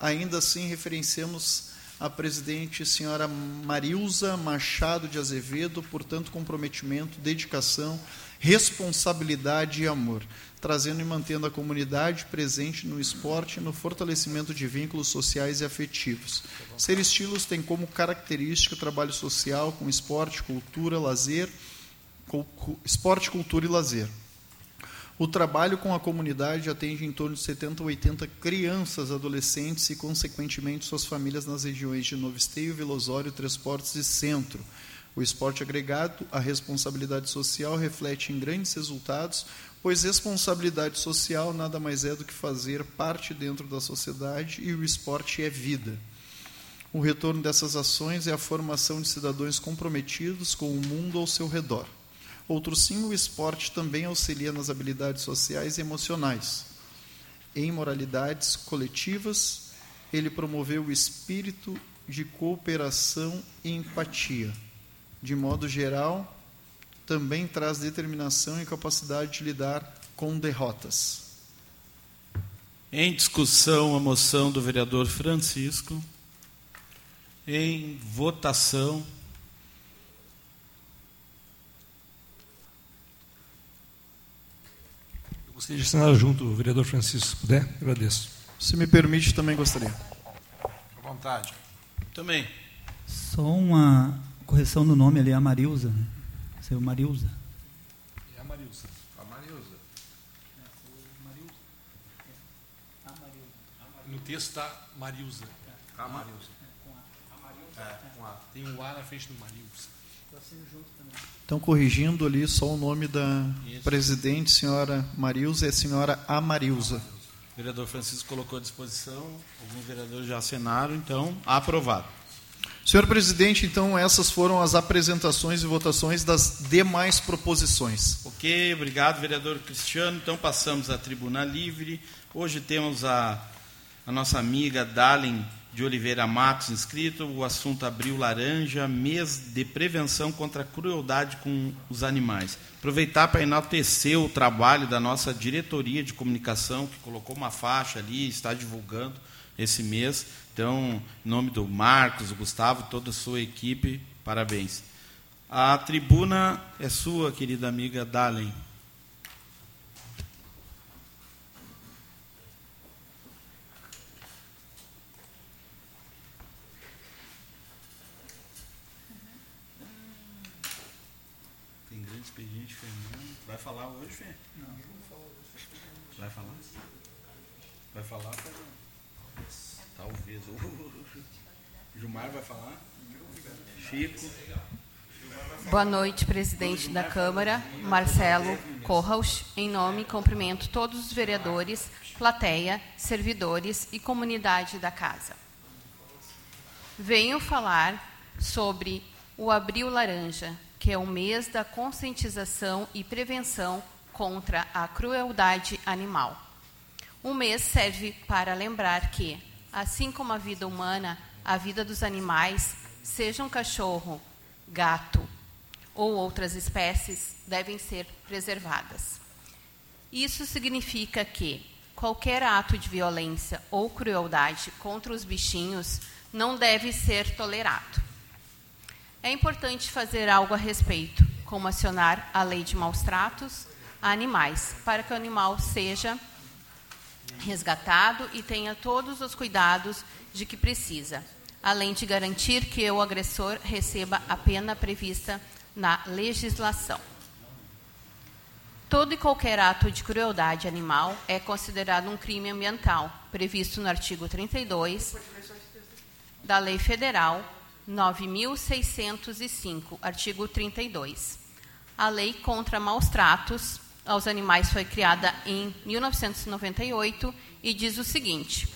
ainda assim, referenciamos a presidente senhora Marilza Machado de Azevedo por tanto comprometimento, dedicação, responsabilidade e amor, trazendo e mantendo a comunidade presente no esporte e no fortalecimento de vínculos sociais e afetivos. Ser Estilos tem como característica trabalho social com esporte, cultura, lazer, esporte, cultura e lazer. O trabalho com a comunidade atende em torno de 70 a 80 crianças, adolescentes e, consequentemente, suas famílias nas regiões de Novo Esteio, Vila Osório, Três Portos e Centro. O esporte agregado, a responsabilidade social reflete em grandes resultados, pois responsabilidade social nada mais é do que fazer parte dentro da sociedade e o esporte é vida. O retorno dessas ações é a formação de cidadãos comprometidos com o mundo ao seu redor. Outro sim, o esporte também auxilia nas habilidades sociais e emocionais. Em moralidades coletivas, ele promoveu o espírito de cooperação e empatia. De modo geral, também traz determinação e capacidade de lidar com derrotas. Em discussão, a moção do vereador Francisco. Em votação. Gostaria de assinar junto, o vereador Francisco, se puder, agradeço. Se me permite, também gostaria. À vontade. Também. Só uma correção do nome ali, a Marilza. Né? Seu Marilza. É a Marilza. A Marilza. No texto está Marilza. A Marilza. É, com A. Tem um A na frente do Marilza. Então, corrigindo ali só o nome da presidente, senhora Marilza, é senhora Amarilza. O vereador Francisco colocou à disposição, alguns vereadores já assinaram, então, aprovado. Senhor presidente, então essas foram as apresentações e votações das demais proposições. Ok, obrigado, vereador Cristiano. Então passamos à tribuna livre. Hoje temos a, a nossa amiga Dalen de Oliveira Matos inscrito. O assunto Abril Laranja, mês de prevenção contra a crueldade com os animais. Aproveitar para enaltecer o trabalho da nossa diretoria de comunicação, que colocou uma faixa ali, está divulgando esse mês. Então, em nome do Marcos, do Gustavo, toda a sua equipe, parabéns. A tribuna é sua, querida amiga Dalen. Tem grande expediente, Fernando. Vai falar hoje, Fê? Não, não vou falar hoje. Vai falar? Vai falar, Fernando? Talvez. O *laughs* Gilmar vai falar? Chico. Boa noite, presidente da Câmara, Marcelo Corraus. Em nome, cumprimento todos os vereadores, plateia, servidores e comunidade da casa. Venho falar sobre o Abril Laranja, que é o mês da conscientização e prevenção contra a crueldade animal. O mês serve para lembrar que, assim como a vida humana, a vida dos animais, seja um cachorro, gato ou outras espécies, devem ser preservadas. Isso significa que qualquer ato de violência ou crueldade contra os bichinhos não deve ser tolerado. É importante fazer algo a respeito, como acionar a lei de maus tratos a animais, para que o animal seja resgatado e tenha todos os cuidados de que precisa, além de garantir que o agressor receba a pena prevista na legislação. Todo e qualquer ato de crueldade animal é considerado um crime ambiental, previsto no artigo 32 da Lei Federal 9605, artigo 32. A lei contra maus tratos aos animais foi criada em 1998 e diz o seguinte: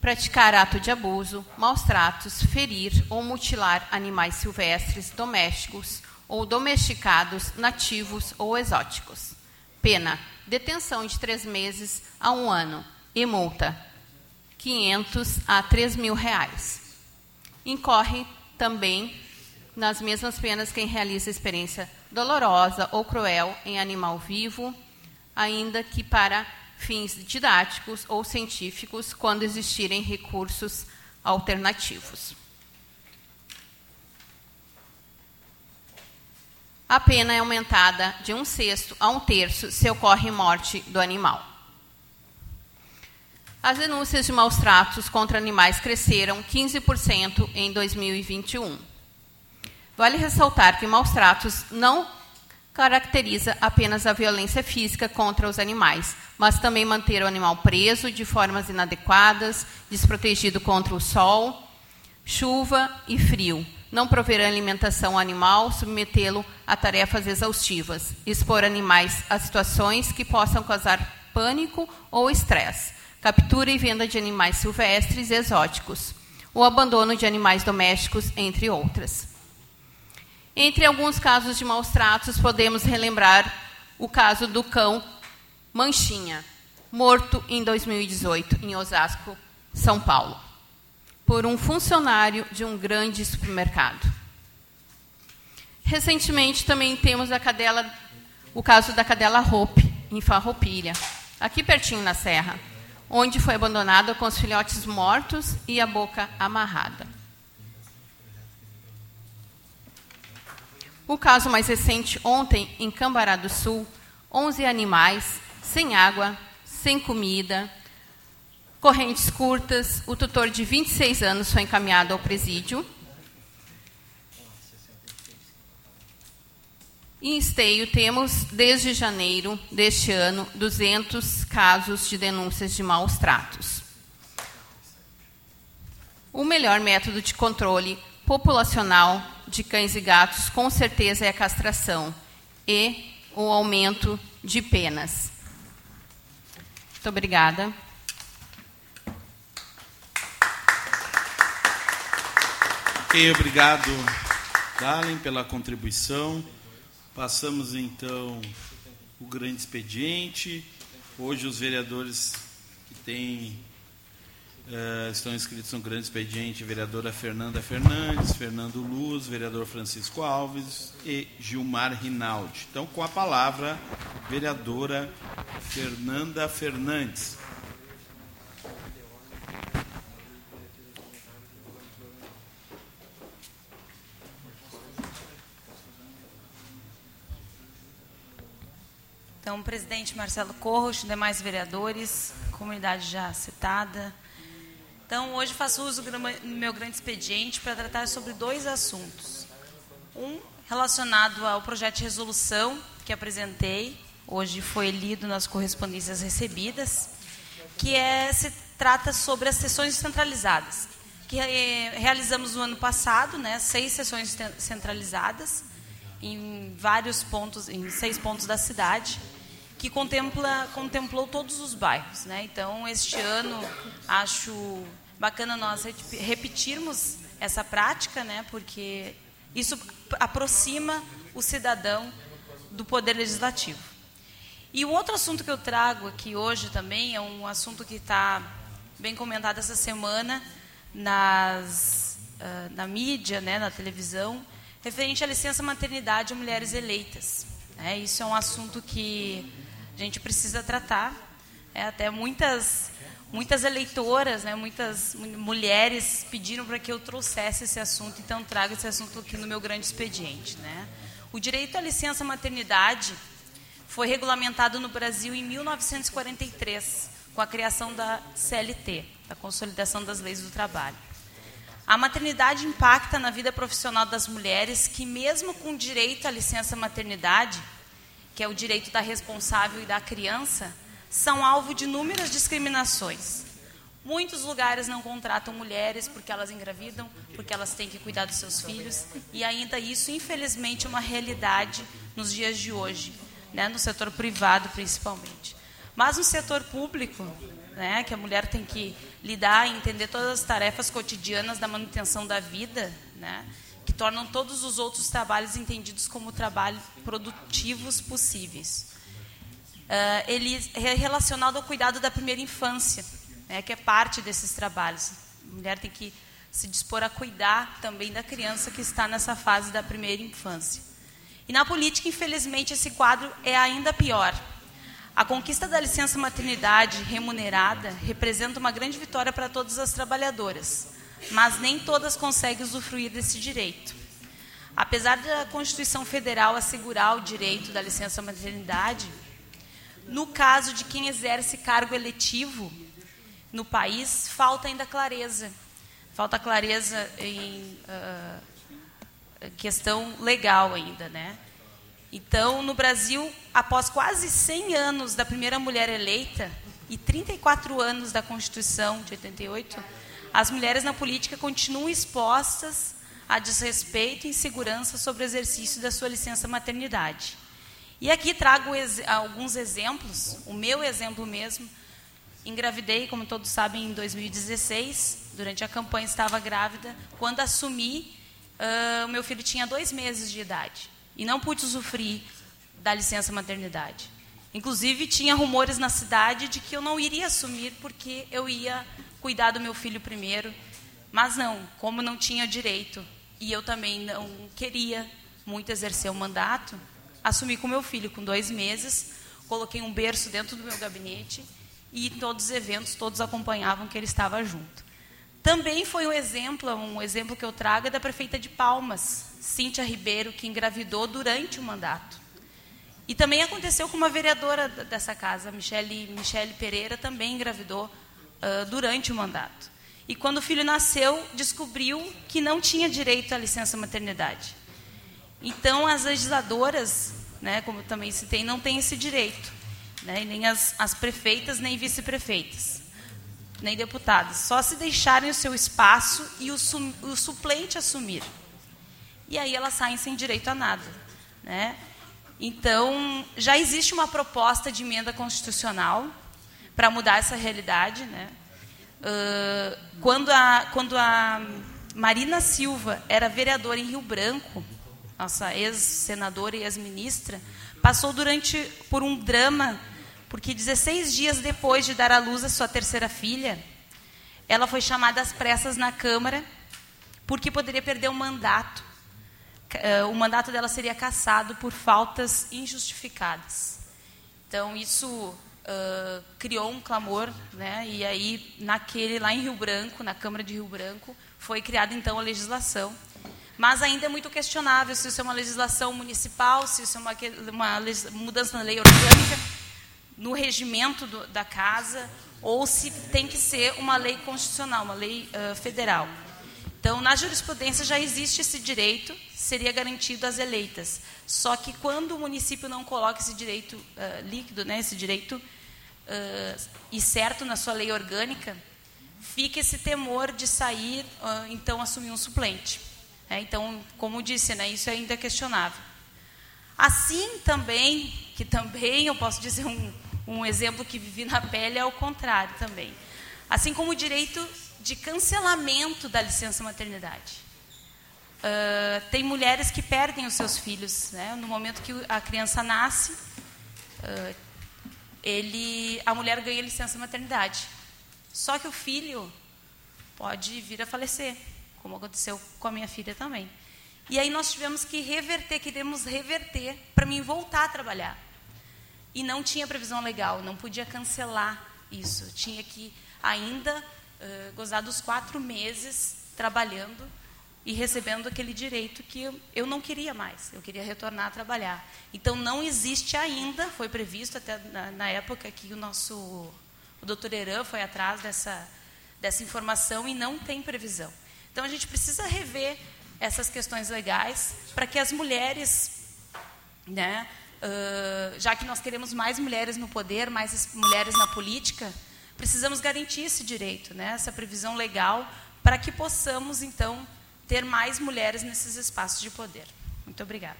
praticar ato de abuso, maus tratos, ferir ou mutilar animais silvestres, domésticos ou domesticados, nativos ou exóticos. Pena: detenção de três meses a um ano e multa 500 a 3 mil reais. Incorre também nas mesmas penas quem realiza experiência dolorosa ou cruel em animal vivo, ainda que para fins didáticos ou científicos, quando existirem recursos alternativos. A pena é aumentada de um sexto a um terço se ocorre morte do animal. As denúncias de maus tratos contra animais cresceram 15% em 2021. Vale ressaltar que maus tratos não caracteriza apenas a violência física contra os animais, mas também manter o animal preso de formas inadequadas, desprotegido contra o sol, chuva e frio, não prover alimentação ao animal, submetê-lo a tarefas exaustivas, expor animais a situações que possam causar pânico ou estresse, captura e venda de animais silvestres e exóticos, o abandono de animais domésticos, entre outras. Entre alguns casos de maus tratos, podemos relembrar o caso do cão Manchinha, morto em 2018 em Osasco, São Paulo, por um funcionário de um grande supermercado. Recentemente também temos cadela, o caso da cadela Hope, em Farroupilha, aqui pertinho na serra, onde foi abandonada com os filhotes mortos e a boca amarrada. O caso mais recente, ontem, em Cambará do Sul, 11 animais, sem água, sem comida, correntes curtas. O tutor de 26 anos foi encaminhado ao presídio. Em Esteio, temos, desde janeiro deste ano, 200 casos de denúncias de maus tratos. O melhor método de controle populacional de cães e gatos, com certeza, é a castração e o aumento de penas. Muito obrigada. Ok, obrigado, Dalen, pela contribuição. Passamos então o grande expediente. Hoje os vereadores que têm Uh, estão inscritos no grande expediente vereadora Fernanda Fernandes, Fernando Luz, vereador Francisco Alves e Gilmar Rinaldi. Então, com a palavra, vereadora Fernanda Fernandes. Então, presidente Marcelo Corros, demais vereadores, comunidade já citada, então, hoje faço uso do meu grande expediente para tratar sobre dois assuntos. Um relacionado ao projeto de resolução que apresentei, hoje foi lido nas correspondências recebidas, que é, se trata sobre as sessões centralizadas, que é, realizamos no ano passado, né, seis sessões centralizadas, em vários pontos, em seis pontos da cidade, que contempla, contemplou todos os bairros. Né? Então, este ano, acho bacana nós repetirmos essa prática, né? porque isso aproxima o cidadão do poder legislativo. E o outro assunto que eu trago aqui hoje também é um assunto que está bem comentado essa semana nas, uh, na mídia, né, na televisão, referente à licença maternidade a mulheres eleitas. É, isso é um assunto que a gente precisa tratar. É, até muitas, muitas eleitoras, né, muitas mulheres pediram para que eu trouxesse esse assunto, então trago esse assunto aqui no meu grande expediente. Né. O direito à licença maternidade foi regulamentado no Brasil em 1943, com a criação da CLT, da Consolidação das Leis do Trabalho. A maternidade impacta na vida profissional das mulheres que, mesmo com direito à licença maternidade, que é o direito da responsável e da criança, são alvo de inúmeras discriminações. Muitos lugares não contratam mulheres porque elas engravidam, porque elas têm que cuidar dos seus filhos, e ainda isso, infelizmente, é uma realidade nos dias de hoje, né, no setor privado principalmente. Mas no setor público, né, que a mulher tem que lidar e entender todas as tarefas cotidianas da manutenção da vida, né, tornam todos os outros trabalhos entendidos como trabalhos produtivos possíveis. Uh, ele é relacionado ao cuidado da primeira infância, né, que é parte desses trabalhos. A mulher tem que se dispor a cuidar também da criança que está nessa fase da primeira infância. E na política, infelizmente, esse quadro é ainda pior. A conquista da licença maternidade remunerada representa uma grande vitória para todas as trabalhadoras mas nem todas conseguem usufruir desse direito. Apesar da Constituição Federal assegurar o direito da licença maternidade, no caso de quem exerce cargo eletivo no país, falta ainda clareza. Falta clareza em uh, questão legal ainda, né? Então, no Brasil, após quase 100 anos da primeira mulher eleita e 34 anos da Constituição de 88, as mulheres na política continuam expostas a desrespeito e insegurança sobre o exercício da sua licença maternidade. E aqui trago ex alguns exemplos, o meu exemplo mesmo. Engravidei, como todos sabem, em 2016, durante a campanha estava grávida. Quando assumi, uh, meu filho tinha dois meses de idade e não pude usufruir da licença maternidade. Inclusive, tinha rumores na cidade de que eu não iria assumir porque eu ia cuidar do meu filho primeiro. Mas não, como não tinha direito e eu também não queria muito exercer o mandato, assumi com meu filho com dois meses, coloquei um berço dentro do meu gabinete e todos os eventos todos acompanhavam que ele estava junto. Também foi um exemplo, um exemplo que eu trago é da prefeita de Palmas, Cíntia Ribeiro, que engravidou durante o mandato. E também aconteceu com uma vereadora dessa casa, Michele, Michele Pereira, também engravidou uh, durante o mandato. E quando o filho nasceu, descobriu que não tinha direito à licença maternidade. Então, as legisladoras, né, como também tem, não têm esse direito. Né, nem as, as prefeitas, nem vice-prefeitas, nem deputadas. Só se deixarem o seu espaço e o, su, o suplente assumir. E aí elas saem sem direito a nada. Né? Então, já existe uma proposta de emenda constitucional para mudar essa realidade. Né? Uh, quando, a, quando a Marina Silva era vereadora em Rio Branco, nossa ex-senadora e ex-ministra, passou durante por um drama, porque 16 dias depois de dar à luz a sua terceira filha, ela foi chamada às pressas na Câmara, porque poderia perder o mandato o mandato dela seria cassado por faltas injustificadas. Então, isso uh, criou um clamor, né? e aí, naquele, lá em Rio Branco, na Câmara de Rio Branco, foi criada então a legislação. Mas ainda é muito questionável se isso é uma legislação municipal, se isso é uma, uma mudança na lei orgânica, no regimento do, da casa, ou se tem que ser uma lei constitucional, uma lei uh, federal. Então, na jurisprudência já existe esse direito, seria garantido às eleitas. Só que quando o município não coloca esse direito uh, líquido, né, esse direito uh, e certo na sua lei orgânica, fica esse temor de sair, uh, então, assumir um suplente. É, então, como disse, né, isso ainda é questionável. Assim também, que também eu posso dizer um, um exemplo que vivi na pele, é o contrário também. Assim como o direito de cancelamento da licença maternidade. Uh, tem mulheres que perdem os seus filhos, né? no momento que a criança nasce, uh, ele, a mulher ganha licença maternidade. Só que o filho pode vir a falecer, como aconteceu com a minha filha também. E aí nós tivemos que reverter, queremos reverter para mim voltar a trabalhar. E não tinha previsão legal, não podia cancelar isso. Tinha que ainda uh, gozar dos quatro meses trabalhando e recebendo aquele direito que eu, não queria mais, eu queria retornar a trabalhar. Então, não existe ainda, foi previsto até na, na época que o nosso, o doutor Eran foi atrás dessa, dessa informação e não tem previsão. Então, a gente precisa rever essas questões legais para que as mulheres, né, uh, já que nós queremos mais mulheres no poder, mais mulheres na política, precisamos garantir esse direito, né, essa previsão legal, para que possamos, então, ter mais mulheres nesses espaços de poder. Muito obrigada.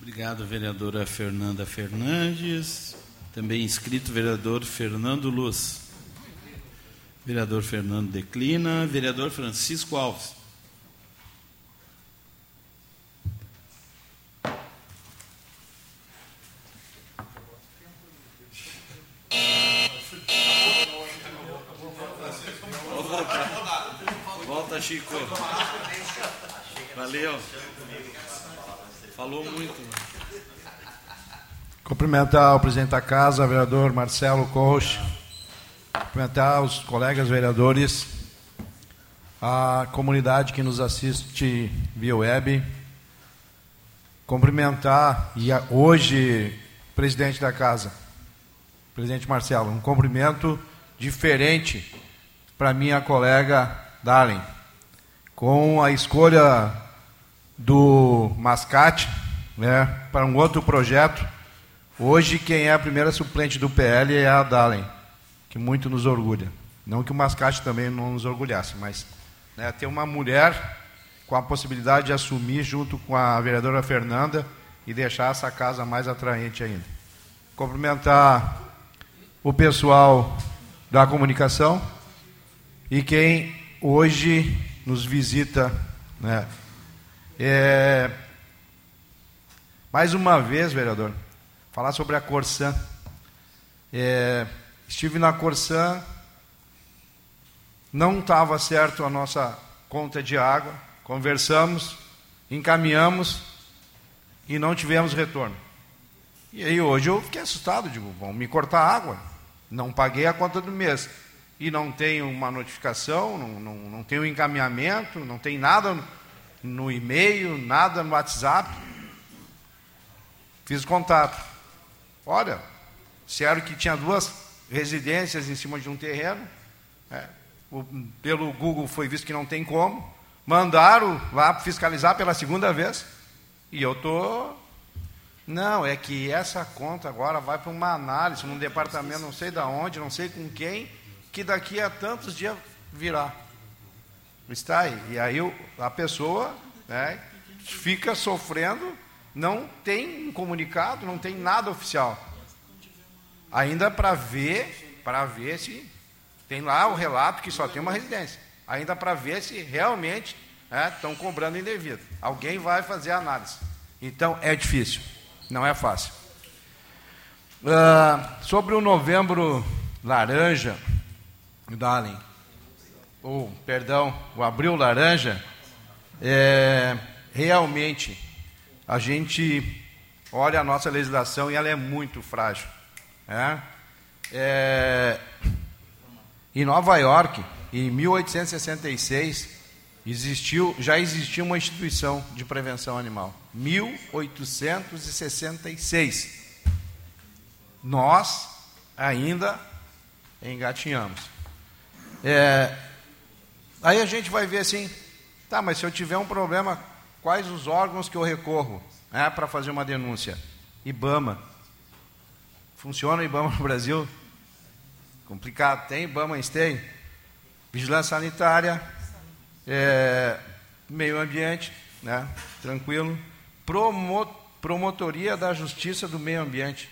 Obrigado, vereadora Fernanda Fernandes. Também inscrito, vereador Fernando Luz. Vereador Fernando Declina. Vereador Francisco Alves. Chico. Valeu. Falou muito. Cumprimentar o presidente da casa, vereador Marcelo Coach. Cumprimentar os colegas vereadores, a comunidade que nos assiste via web. Cumprimentar e hoje presidente da casa, presidente Marcelo, um cumprimento diferente para minha colega Darling, com a escolha do Mascate né, para um outro projeto. Hoje, quem é a primeira suplente do PL é a Darling, que muito nos orgulha. Não que o Mascate também não nos orgulhasse, mas né, ter uma mulher com a possibilidade de assumir junto com a vereadora Fernanda e deixar essa casa mais atraente ainda. Cumprimentar o pessoal da comunicação e quem hoje nos visita. Né? É, mais uma vez, vereador, falar sobre a Corsã. É, estive na Corsã, não estava certo a nossa conta de água, conversamos, encaminhamos e não tivemos retorno. E aí hoje eu fiquei assustado, digo, vão me cortar água. Não paguei a conta do mês. E não tenho uma notificação, não, não, não tenho encaminhamento, não tem nada no, e-mail, nada no WhatsApp. Fiz contato. Olha, disseram que tinha duas residências em cima de um terreno. É, o, pelo Google foi visto que não tem como. Mandaram lá fiscalizar pela segunda vez. E eu estou não, é que essa conta agora vai para uma análise num departamento, não sei da onde, não sei com quem, que daqui a tantos dias virá. Está aí. E aí a pessoa né, fica sofrendo, não tem um comunicado, não tem nada oficial. Ainda para ver, para ver se tem lá o relato que só tem uma residência. Ainda para ver se realmente estão né, cobrando indevido. Alguém vai fazer a análise. Então é difícil. Não é fácil. Uh, sobre o novembro laranja, Darling, ou, perdão, o abril laranja, é, realmente a gente olha a nossa legislação e ela é muito frágil. É? É, em Nova York, em 1866, existiu, já existia uma instituição de prevenção animal. 1866. Nós ainda engatinhamos. É, aí a gente vai ver assim, tá, mas se eu tiver um problema, quais os órgãos que eu recorro né, para fazer uma denúncia? IBAMA. Funciona o IBAMA no Brasil? Complicado. Tem IBAMA tem? Vigilância Sanitária, é, meio ambiente, né, tranquilo. Promo, promotoria da Justiça do Meio Ambiente.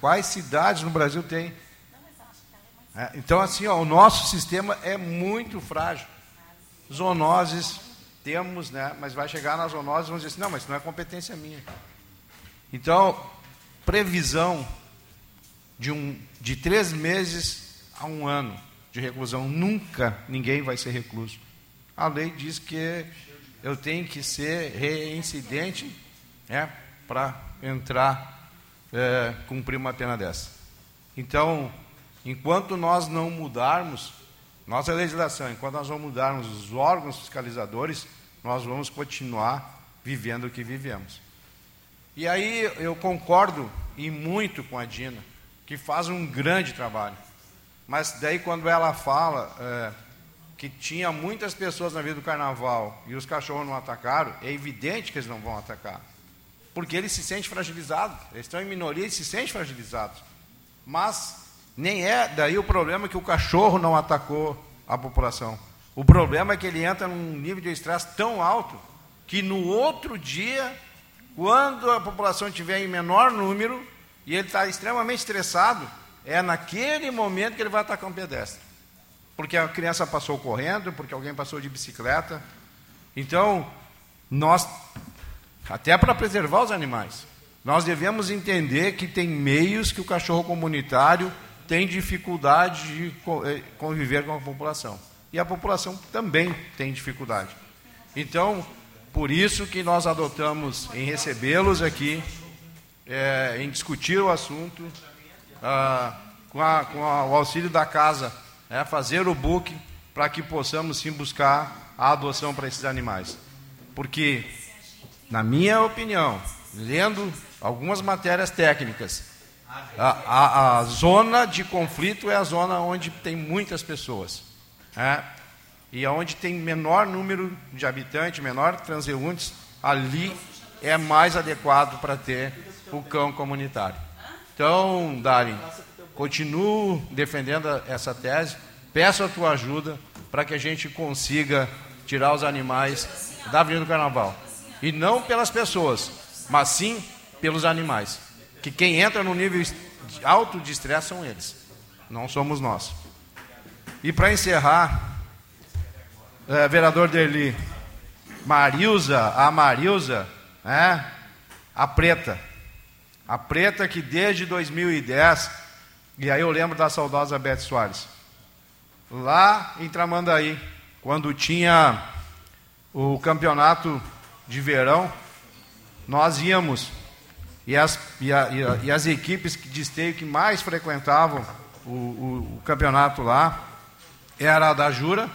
Quais cidades no Brasil tem? É, então, assim, ó, o nosso sistema é muito frágil. Zoonoses temos, né, mas vai chegar nas zoonoses e vão dizer assim, não, mas não é competência minha. Então, previsão de, um, de três meses a um ano de reclusão, nunca ninguém vai ser recluso. A lei diz que eu tenho que ser reincidente né, para entrar, é, cumprir uma pena dessa. Então, enquanto nós não mudarmos nossa legislação, enquanto nós não mudarmos os órgãos fiscalizadores, nós vamos continuar vivendo o que vivemos. E aí eu concordo e muito com a Dina, que faz um grande trabalho. Mas daí quando ela fala é, que tinha muitas pessoas na vida do carnaval e os cachorros não atacaram, é evidente que eles não vão atacar. Porque eles se sentem fragilizados. Eles estão em minoria e se sentem fragilizados. Mas nem é daí o problema que o cachorro não atacou a população. O problema é que ele entra num nível de estresse tão alto que no outro dia, quando a população estiver em menor número e ele está extremamente estressado, é naquele momento que ele vai atacar um pedestre porque a criança passou correndo, porque alguém passou de bicicleta. Então, nós, até para preservar os animais, nós devemos entender que tem meios que o cachorro comunitário tem dificuldade de eh, conviver com a população. E a população também tem dificuldade. Então, por isso que nós adotamos em recebê-los aqui, é, em discutir o assunto, ah, com, a, com a, o auxílio da casa é, fazer o book para que possamos sim buscar a adoção para esses animais. Porque, na minha opinião, lendo algumas matérias técnicas, a, a, a zona de conflito é a zona onde tem muitas pessoas. É, e onde tem menor número de habitantes, menor transeuntes, ali é mais adequado para ter o cão comunitário. Então, Darin, Continuo defendendo essa tese. Peço a tua ajuda para que a gente consiga tirar os animais da Avenida do Carnaval. E não pelas pessoas, mas sim pelos animais. Que quem entra no nível alto de estresse são eles, não somos nós. E para encerrar, é, vereador Derli, Marilza, a Marilza, né? A preta. A preta que desde 2010, e aí eu lembro da saudosa Beth Soares, lá em Tramandaí, quando tinha o campeonato de verão, nós íamos, e as, e, a, e, a, e as equipes de esteio que mais frequentavam o, o, o, campeonato lá era a da Jura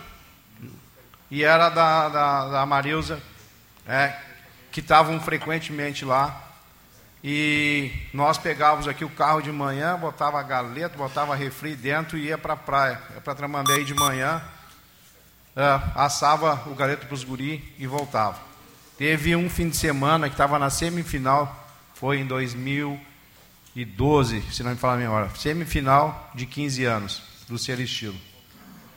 e era da, da, da Marilza, é, que estavam frequentemente lá. E nós pegávamos aqui o carro de manhã, botava galeta, botava refri dentro e ia para a praia, para Tramandaí de manhã, é, assava o galeto para os guri e voltava. Teve um fim de semana que estava na semifinal, foi em 2012, se não me falar a memória, semifinal de 15 anos do Celestilo.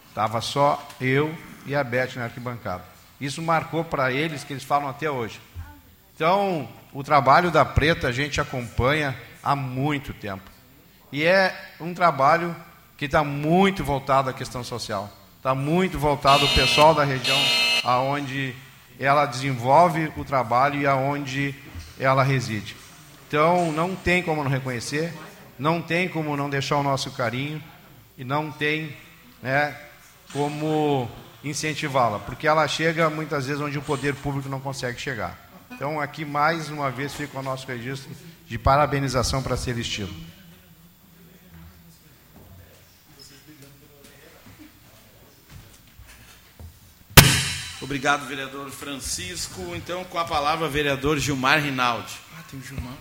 Estava só eu e a Beth na arquibancada. Isso marcou para eles que eles falam até hoje. Então, o trabalho da Preta a gente acompanha há muito tempo. E é um trabalho que está muito voltado à questão social. Está muito voltado ao pessoal da região aonde ela desenvolve o trabalho e aonde ela reside. Então, não tem como não reconhecer, não tem como não deixar o nosso carinho e não tem né, como incentivá-la, porque ela chega muitas vezes onde o poder público não consegue chegar. Então, aqui mais uma vez fica o nosso registro de parabenização para ser estilo. Obrigado, vereador Francisco. Então, com a palavra, vereador Gilmar Rinaldi. Ah, tem o Gilmar.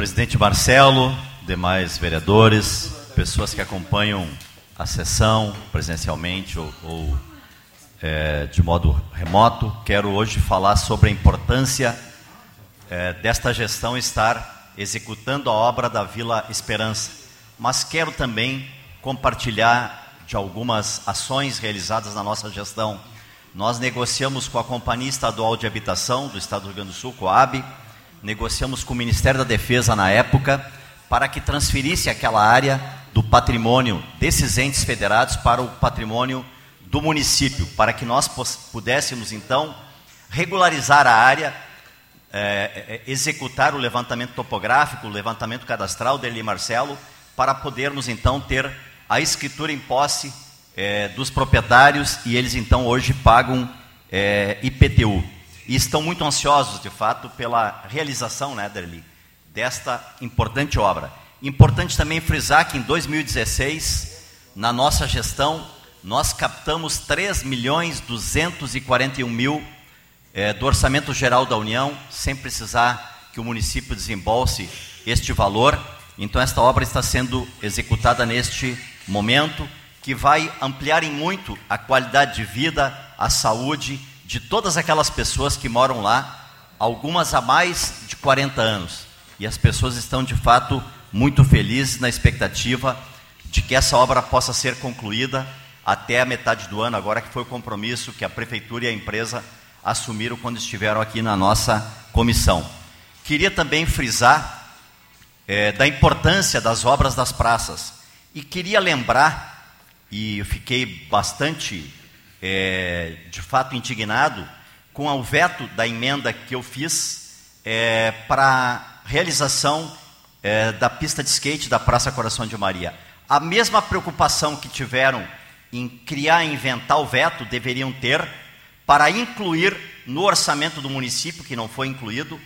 Presidente Marcelo, demais vereadores, pessoas que acompanham a sessão presencialmente ou, ou é, de modo remoto, quero hoje falar sobre a importância é, desta gestão estar executando a obra da Vila Esperança. Mas quero também compartilhar de algumas ações realizadas na nossa gestão. Nós negociamos com a Companhia Estadual de Habitação do Estado do Rio Grande do Sul, COAB, negociamos com o Ministério da Defesa na época, para que transferisse aquela área do patrimônio desses entes federados para o patrimônio do município, para que nós pudéssemos então regularizar a área, é, executar o levantamento topográfico, o levantamento cadastral dele Marcelo, para podermos então ter a escritura em posse é, dos proprietários e eles então hoje pagam é, IPTU. E estão muito ansiosos, de fato, pela realização, né, Derli, desta importante obra. Importante também frisar que em 2016, na nossa gestão, nós captamos 3 milhões 241 mil é, do orçamento geral da União, sem precisar que o município desembolse este valor. Então, esta obra está sendo executada neste momento que vai ampliar em muito a qualidade de vida, a saúde de todas aquelas pessoas que moram lá, algumas há mais de 40 anos. E as pessoas estão de fato muito felizes na expectativa de que essa obra possa ser concluída até a metade do ano, agora que foi o compromisso que a prefeitura e a empresa assumiram quando estiveram aqui na nossa comissão. Queria também frisar é, da importância das obras das praças. E queria lembrar, e eu fiquei bastante, é, de fato, indignado com o veto da emenda que eu fiz é, para realização é, da pista de skate da Praça Coração de Maria. A mesma preocupação que tiveram em criar e inventar o veto deveriam ter para incluir no orçamento do município, que não foi incluído,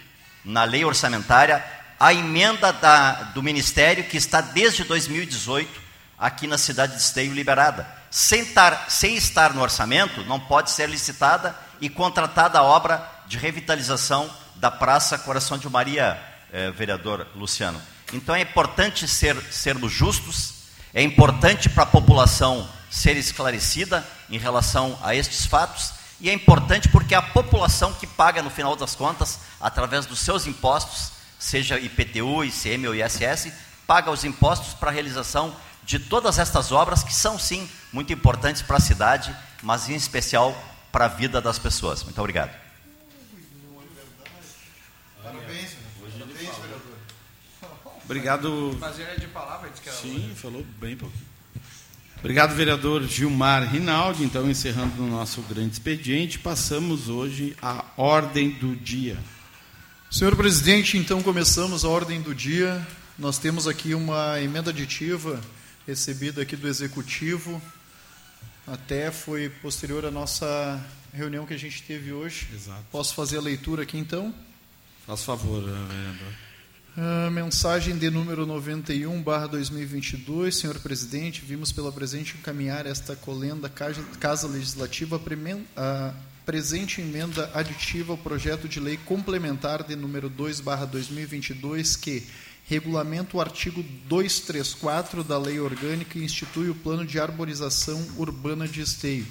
na lei orçamentária, a emenda da, do Ministério, que está desde 2018 aqui na cidade de Esteio liberada. Sem, tar, sem estar no orçamento, não pode ser licitada e contratada a obra de revitalização da Praça Coração de Maria, eh, vereador Luciano. Então é importante ser, sermos justos, é importante para a população ser esclarecida em relação a estes fatos, e é importante porque é a população que paga, no final das contas, através dos seus impostos, seja IPTU, ICM ou ISS, paga os impostos para a realização de todas estas obras que são sim muito importantes para a cidade, mas em especial para a vida das pessoas. Muito obrigado. Parabéns, vereador. Obrigado. É de palavra, que Sim, falou bem pouquinho. Obrigado, vereador Gilmar Rinaldi. Então, encerrando o nosso grande expediente, passamos hoje à ordem do dia. Senhor presidente, então começamos a ordem do dia. Nós temos aqui uma emenda aditiva recebida aqui do executivo. Até foi posterior à nossa reunião que a gente teve hoje. Exato. Posso fazer a leitura aqui então? Faz favor, vereador. A mensagem de número 91, barra 2022. Senhor presidente, vimos pela presente encaminhar esta colenda Casa, casa Legislativa a presente emenda aditiva ao projeto de lei complementar de número 2, barra 2022, que regulamenta o artigo 234 da Lei Orgânica e institui o Plano de Arborização Urbana de Esteio.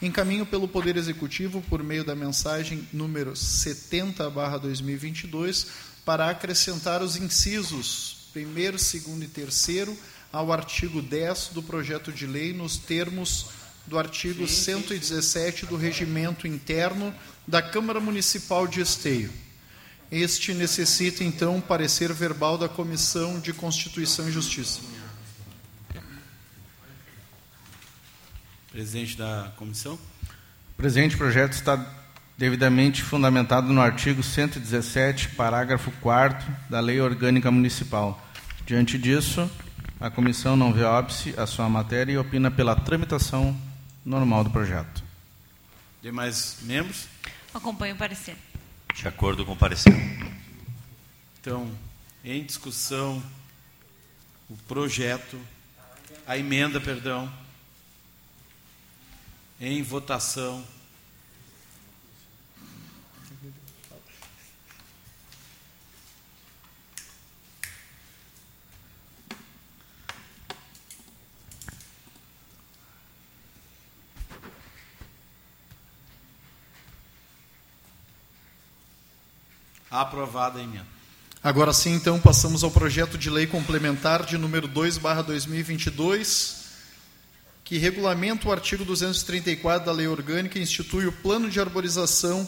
Encaminho pelo Poder Executivo, por meio da mensagem número 70, barra 2022, para acrescentar os incisos 1, 2 e 3 ao artigo 10 do projeto de lei, nos termos do artigo 117 do Regimento Interno da Câmara Municipal de Esteio. Este necessita, então, parecer verbal da Comissão de Constituição e Justiça. Presidente da comissão. O presente projeto está devidamente fundamentado no artigo 117, parágrafo 4 da Lei Orgânica Municipal. Diante disso, a comissão não vê óbice a sua matéria e opina pela tramitação normal do projeto. Demais membros? Acompanho o parecer. De acordo com o parecer. Então, em discussão, o projeto, a emenda, perdão, em votação. Aprovada a emenda. Agora sim, então, passamos ao projeto de lei complementar de número 2, barra 2022, que regulamenta o artigo 234 da Lei Orgânica e institui o Plano de Arborização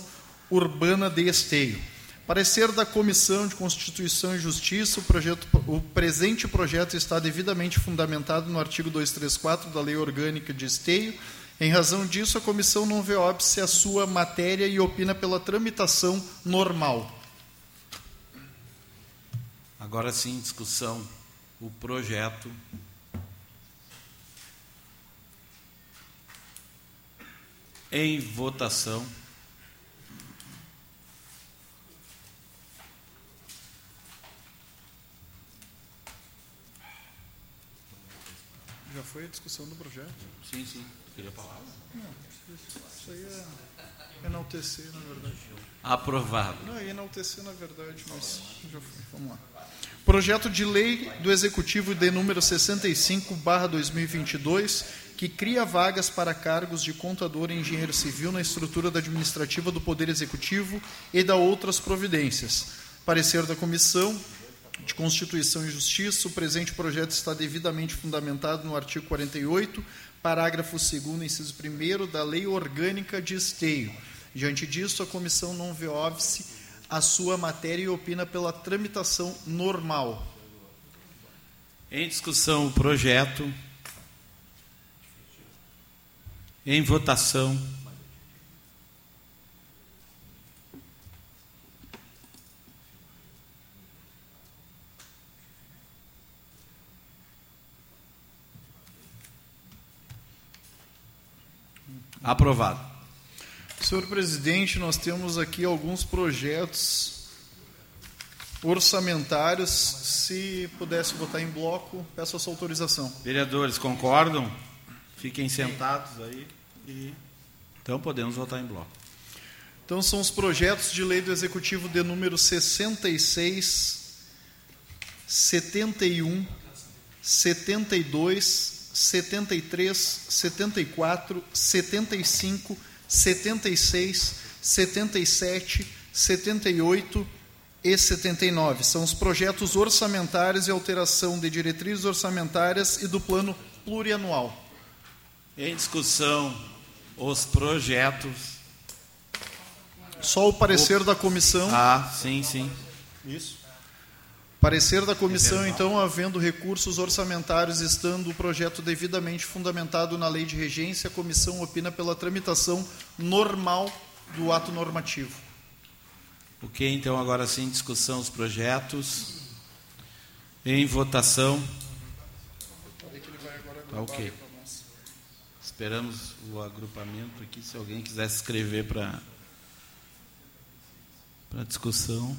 Urbana de Esteio. Parecer da Comissão de Constituição e Justiça, o, projeto, o presente projeto está devidamente fundamentado no artigo 234 da Lei Orgânica de Esteio. Em razão disso, a comissão não vê óbice a sua matéria e opina pela tramitação normal. Agora sim, discussão, o projeto. Em votação. Foi a discussão do projeto? Sim, sim. Queria palavra? Não, isso aí é enaltecer, na verdade. Aprovado. Não, é enaltecer, na verdade, mas já foi. Vamos lá. Projeto de lei do Executivo de número 65, barra 2022, que cria vagas para cargos de contador e engenheiro civil na estrutura da administrativa do Poder Executivo e da outras providências. Parecer da Comissão de Constituição e Justiça, o presente projeto está devidamente fundamentado no artigo 48, parágrafo 2 inciso 1 da Lei Orgânica de Esteio. Diante disso, a comissão não vê óbice a sua matéria e opina pela tramitação normal. Em discussão o projeto. Em votação. Aprovado. Senhor presidente, nós temos aqui alguns projetos orçamentários. Se pudesse votar em bloco, peço a sua autorização. Vereadores, concordam? Fiquem sentados aí. E... Então podemos votar em bloco. Então são os projetos de lei do Executivo de número 66, 71, 72, 73, 74, 75 76, 77, 78 e 79. São os projetos orçamentários e alteração de diretrizes orçamentárias e do plano plurianual. Em discussão, os projetos. Só o parecer o... da comissão. Ah, sim, sim. Isso. Parecer da comissão, então, havendo recursos orçamentários, estando o projeto devidamente fundamentado na lei de regência, a comissão opina pela tramitação normal do ato normativo. Ok, então agora sim, discussão os projetos. Em votação. Tá ok. Esperamos o agrupamento aqui, se alguém quiser se inscrever para para discussão.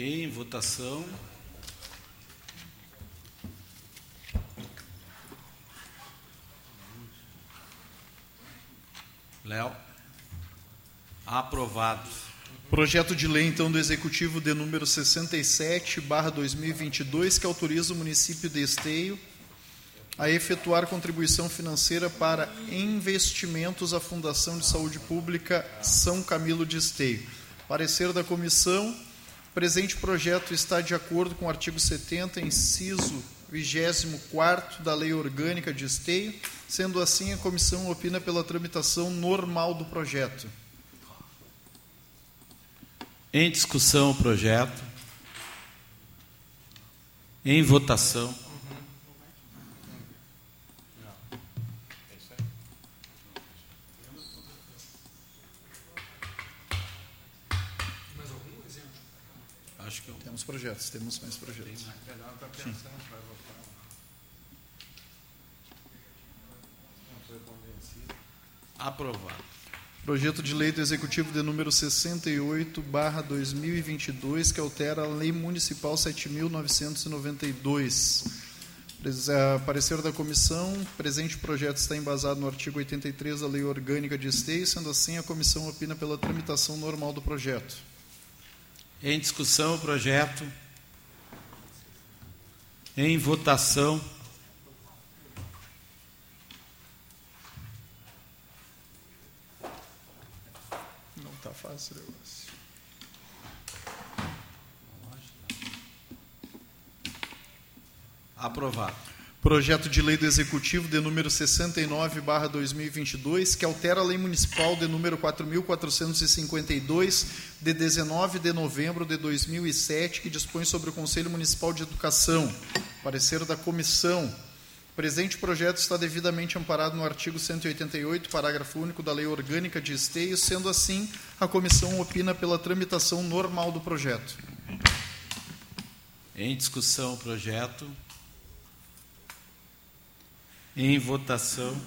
Ok, em votação. Léo. Aprovado. Projeto de lei, então, do Executivo de número 67, barra 2022, que autoriza o município de Esteio a efetuar contribuição financeira para investimentos à Fundação de Saúde Pública São Camilo de Esteio. Parecer da comissão, presente projeto está de acordo com o artigo 70, inciso 24 da Lei Orgânica de Esteio, sendo assim, a comissão opina pela tramitação normal do projeto. Em discussão o projeto. Em votação. Temos mais projetos. Sim. Aprovado. Projeto de lei do Executivo de número 68, barra 2022, que altera a Lei Municipal 7.992. Pres- eh, Parecer da comissão, presente projeto está embasado no artigo 83 da Lei Orgânica de Esteio, sendo assim, a comissão opina pela tramitação normal do projeto. Em discussão o projeto. Em votação. Não está fácil o negócio. Aprovado. Projeto de lei do Executivo de número 69, barra 2022, que altera a lei municipal de número 4.452, de 19 de novembro de 2007, que dispõe sobre o Conselho Municipal de Educação. Parecer da comissão. Presente projeto está devidamente amparado no artigo 188, parágrafo único da Lei Orgânica de Esteio, sendo assim, a comissão opina pela tramitação normal do projeto. Em discussão o projeto. Em votação.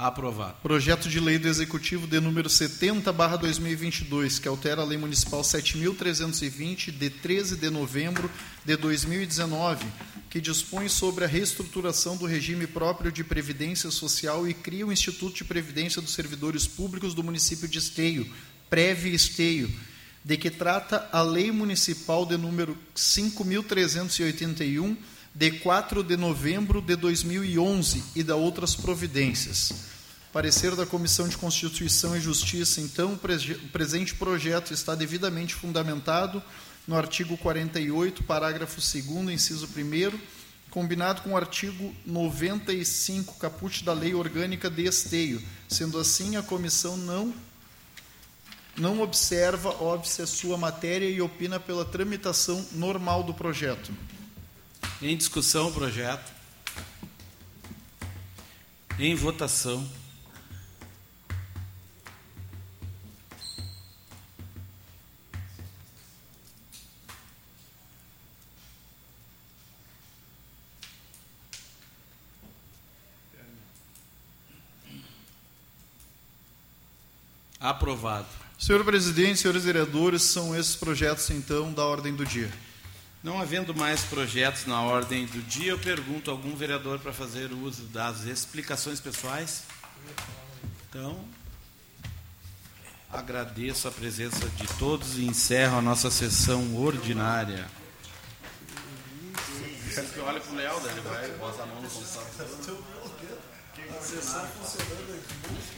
Aprovado. Projeto de lei do Executivo de número 70, barra 2022, que altera a Lei Municipal 7.320, de 13 de novembro de 2019, que dispõe sobre a reestruturação do regime próprio de previdência social e cria o Instituto de Previdência dos Servidores Públicos do município de Esteio, Preve Esteio, de que trata a Lei Municipal de número 5.381, de 4 de novembro de 2011 e da outras providências. Parecer da Comissão de Constituição e Justiça, então, o presente projeto está devidamente fundamentado no artigo 48, parágrafo 2º, inciso 1 combinado com o artigo 95, caput da Lei Orgânica de Esteio. Sendo assim, a comissão não não observa óbice a sua matéria e opina pela tramitação normal do projeto. Em discussão o projeto. Em votação. Aprovado. Senhor presidente, senhores vereadores, são esses projetos então da ordem do dia. Não havendo mais projetos na ordem do dia, eu pergunto a algum vereador para fazer uso das explicações pessoais. Então, agradeço a presença de todos e encerro a nossa sessão ordinária. Você olha para o Léo, ele vai botar a mão no computador. A sessão funcionando aqui.